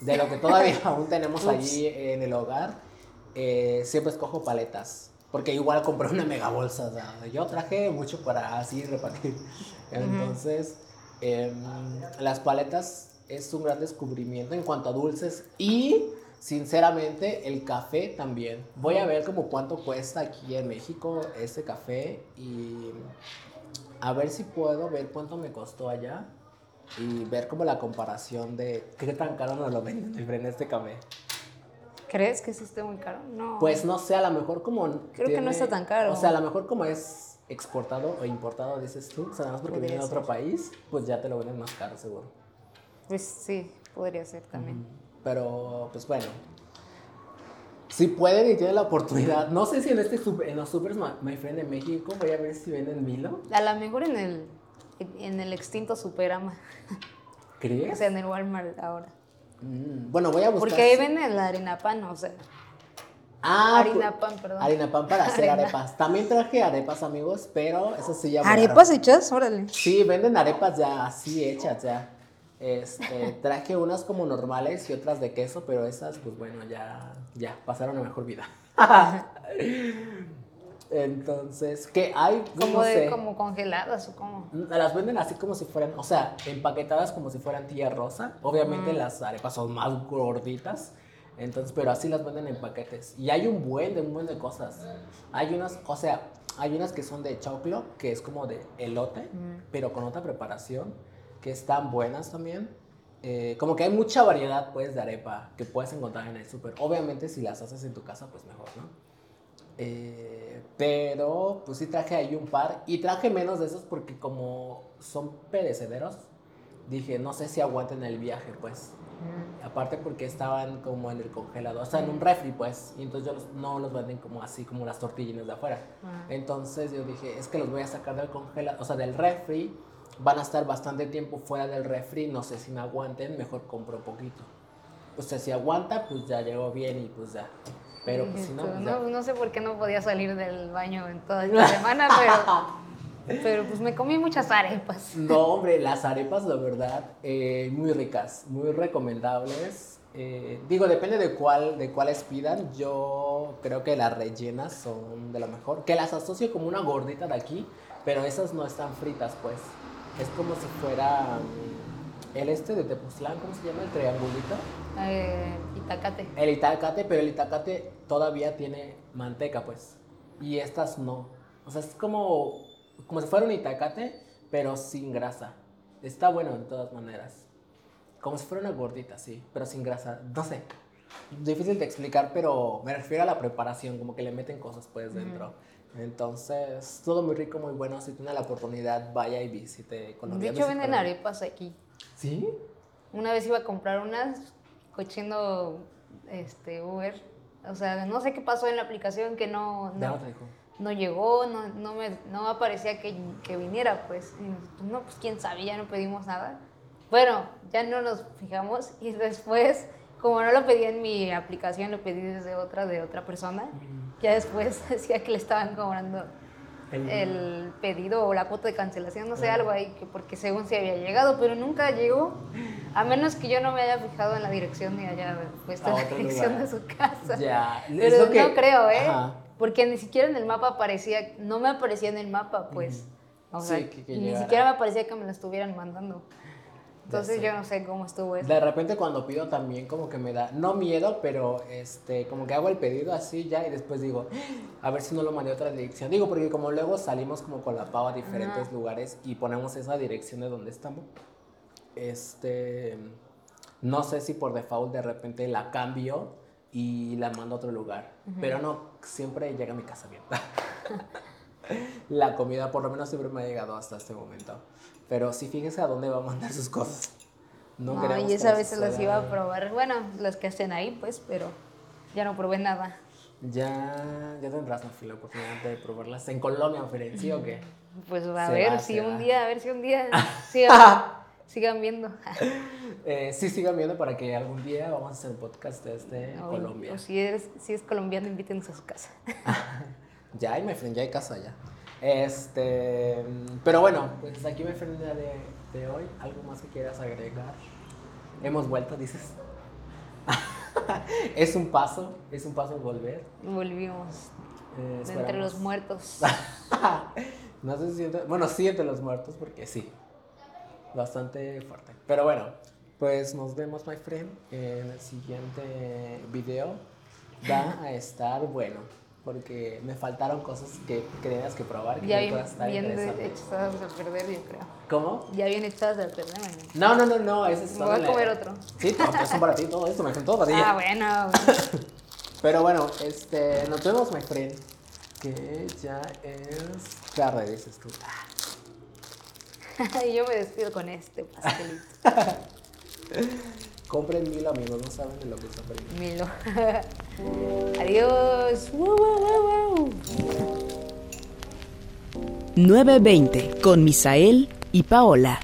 S3: de lo que todavía aún tenemos allí en el hogar, eh, siempre escojo paletas. Porque igual compré una mega bolsa. sea, yo traje mucho para así repartir. Entonces, em, las paletas es un gran descubrimiento en cuanto a dulces. Y, sinceramente, el café también. Voy a ver como cuánto cuesta aquí en México ese café. Y a ver si puedo ver cuánto me costó allá. Y ver como la comparación de qué tan caro nos lo venden en este café.
S2: ¿Crees que sí esté muy caro? No.
S3: Pues no sé, a lo mejor como.
S2: Creo que no está tan caro.
S3: O sea, a lo mejor como es exportado o importado, dices tú, o sea, nada más porque viene de otro país, pues ya te lo venden más caro, seguro.
S2: Pues sí, podría ser también.
S3: Pero, pues bueno. Si pueden y tienen la oportunidad, no sé si en este super- en los supers, my, friend, en México, voy a ver si venden Milo.
S2: A lo mejor en el, en el extinto Superama. O
S3: ¿Crees?
S2: sea, en el Walmart ahora.
S3: Mm, bueno, voy a buscar.
S2: Porque ahí venden la harina pan, o sea.
S3: Ah,
S2: harina pan, perdón.
S3: Harina pan para hacer
S2: Harina.
S3: arepas. También traje arepas, amigos, pero eso sí ya.
S2: ¿Arepas hechas? Órale.
S3: Sí, venden arepas ya así hechas ya. Este, traje unas como normales y otras de queso, pero esas, pues bueno, ya, ya pasaron a mejor vida. Entonces, ¿qué hay?
S2: Como,
S3: no
S2: de,
S3: sé.
S2: como congeladas o como.
S3: Las venden así como si fueran, o sea, empaquetadas como si fueran tía rosa. Obviamente las arepas son más gorditas. Entonces, pero así las venden en paquetes. Y hay un buen de un buen de cosas. Hay unas, o sea, hay unas que son de choclo, que es como de elote, pero con otra preparación, que están buenas también. Eh, como que hay mucha variedad, pues, de arepa que puedes encontrar en el súper. Obviamente, si las haces en tu casa, pues mejor, ¿no? Eh, pero, pues sí traje ahí un par. Y traje menos de esos porque como son perecederos, dije, no sé si aguanten el viaje, pues. Aparte porque estaban como en el congelador, o sea, en un refri, pues. Y entonces yo los- no los venden como así, como las tortillines de afuera.
S2: Ah.
S3: Entonces yo dije, es que los voy a sacar del congelador, o sea, del refri. Van a estar bastante tiempo fuera del refri, no sé si me aguanten, mejor compro poquito. O sea, si aguanta, pues ya llegó bien y pues ya. Pero pues si no, pues
S2: no, no sé por qué no podía salir del baño en toda esta semana, pero, pero pues me comí muchas arepas.
S3: No, hombre, las arepas, la verdad, eh, muy ricas, muy recomendables. Eh, digo, depende de cuál, de cuáles pidan. Yo creo que las rellenas son de lo mejor. Que las asocio como una gordita de aquí, pero esas no están fritas, pues. Es como si fuera mm, el este de Tepoztlán, ¿cómo se llama? El triangulito.
S2: Eh, itacate.
S3: El itacate, pero el itacate todavía tiene manteca, pues. Y estas no. O sea, es como, como si fuera un itacate, pero sin grasa. Está bueno de todas maneras. Como si fuera una gordita, sí, pero sin grasa. No sé. Difícil de explicar, pero me refiero a la preparación, como que le meten cosas pues dentro. Entonces, todo muy rico, muy bueno. Si tiene la oportunidad, vaya y visite
S2: De
S3: Colombia.
S2: hecho,
S3: Visite
S2: venden arepas aquí.
S3: ¿Sí?
S2: Una vez iba a comprar unas cochino este, Uber. O sea, no sé qué pasó en la aplicación que no, no,
S3: no te dijo.
S2: no llegó, no, no, me, no aparecía que, que viniera, pues. Y, no, pues quién sabe, ya no pedimos nada. Bueno, ya no nos fijamos y después, como no lo pedí en mi aplicación, lo pedí desde otra, de otra persona, ya después decía que le estaban cobrando
S3: El-
S2: el pedido o la cuota de cancelación, no sé, algo ahí, que porque según se había llegado, pero nunca llegó, a menos que yo no me haya fijado en la dirección y haya puesto la dirección
S3: lugar.
S2: de su casa.
S3: Ya, es
S2: Pero
S3: lo que-
S2: no creo, ¿eh?
S3: Ajá.
S2: Porque ni siquiera en el mapa aparecía, no me aparecía en el mapa, pues. O
S3: Sí,
S2: sea,
S3: que- que
S2: ni siquiera me aparecía que me lo estuvieran mandando. Entonces yo no sé cómo estuvo eso.
S3: De repente cuando pido también como que me da, no miedo, pero este, como que hago el pedido así ya y después digo, a ver si no lo mandé a otra dirección. Digo, porque como luego salimos como con la pava a diferentes lugares y ponemos esa dirección de donde estamos. Este, no sé si por default de repente la cambio y la mando a otro lugar, pero no, siempre llega a mi casa bien. la comida por lo menos siempre me ha llegado hasta este momento. Pero sí, fíjense a dónde va a mandar sus cosas. No,
S2: No, y esa vez se las iba a probar. Bueno, las que hacen ahí, pues, pero ya no probé nada.
S3: Ya, ya tendrás Mafi, la oportunidad de probarlas en Colombia, Feren, ¿sí o qué?
S2: Pues a
S3: Se
S2: ver
S3: va,
S2: si un
S3: va.
S2: día, a ver si un día sigan, sigan viendo.
S3: Eh, sí, sigan viendo para que algún día vamos a hacer un podcast desde
S2: O-
S3: Colombia.
S2: O si, eres, si es colombiano, invítenos a su casa.
S3: Ya hay, my friend, ya hay casa ya. Este, pero bueno, pues aquí, el día de, de hoy, ¿algo más que quieras agregar? Hemos vuelto, dices. es un paso, es un paso volver.
S2: Volvimos
S3: Eh,
S2: de entre los muertos.
S3: no sé si siente, bueno, sí entre los muertos porque sí, bastante fuerte. Pero bueno, pues nos vemos, my friend, en el siguiente video. Va a estar bueno, porque me faltaron cosas que creías que probar que
S2: Ya
S3: no
S2: bien,
S3: estar
S2: bien echadas a perder, yo creo.
S3: ¿Cómo?
S2: Ya bien echadas a perder.
S3: No, no, no, no, ese es
S2: Me voy a
S3: la-
S2: comer otro.
S3: Sí, todo, eso para ti, todo esto, me todo para ti.
S2: Ah, bueno. bueno.
S3: Pero bueno, este, nos vemos, my friend, que ya es tarde, dices tú.
S2: y yo me despido con este pastelito.
S3: Compren mil amigos, no saben de lo que están perdiendo.
S2: Milo. Adiós. Woo, woo, woo, woo.
S1: 920 con Misael y Paola.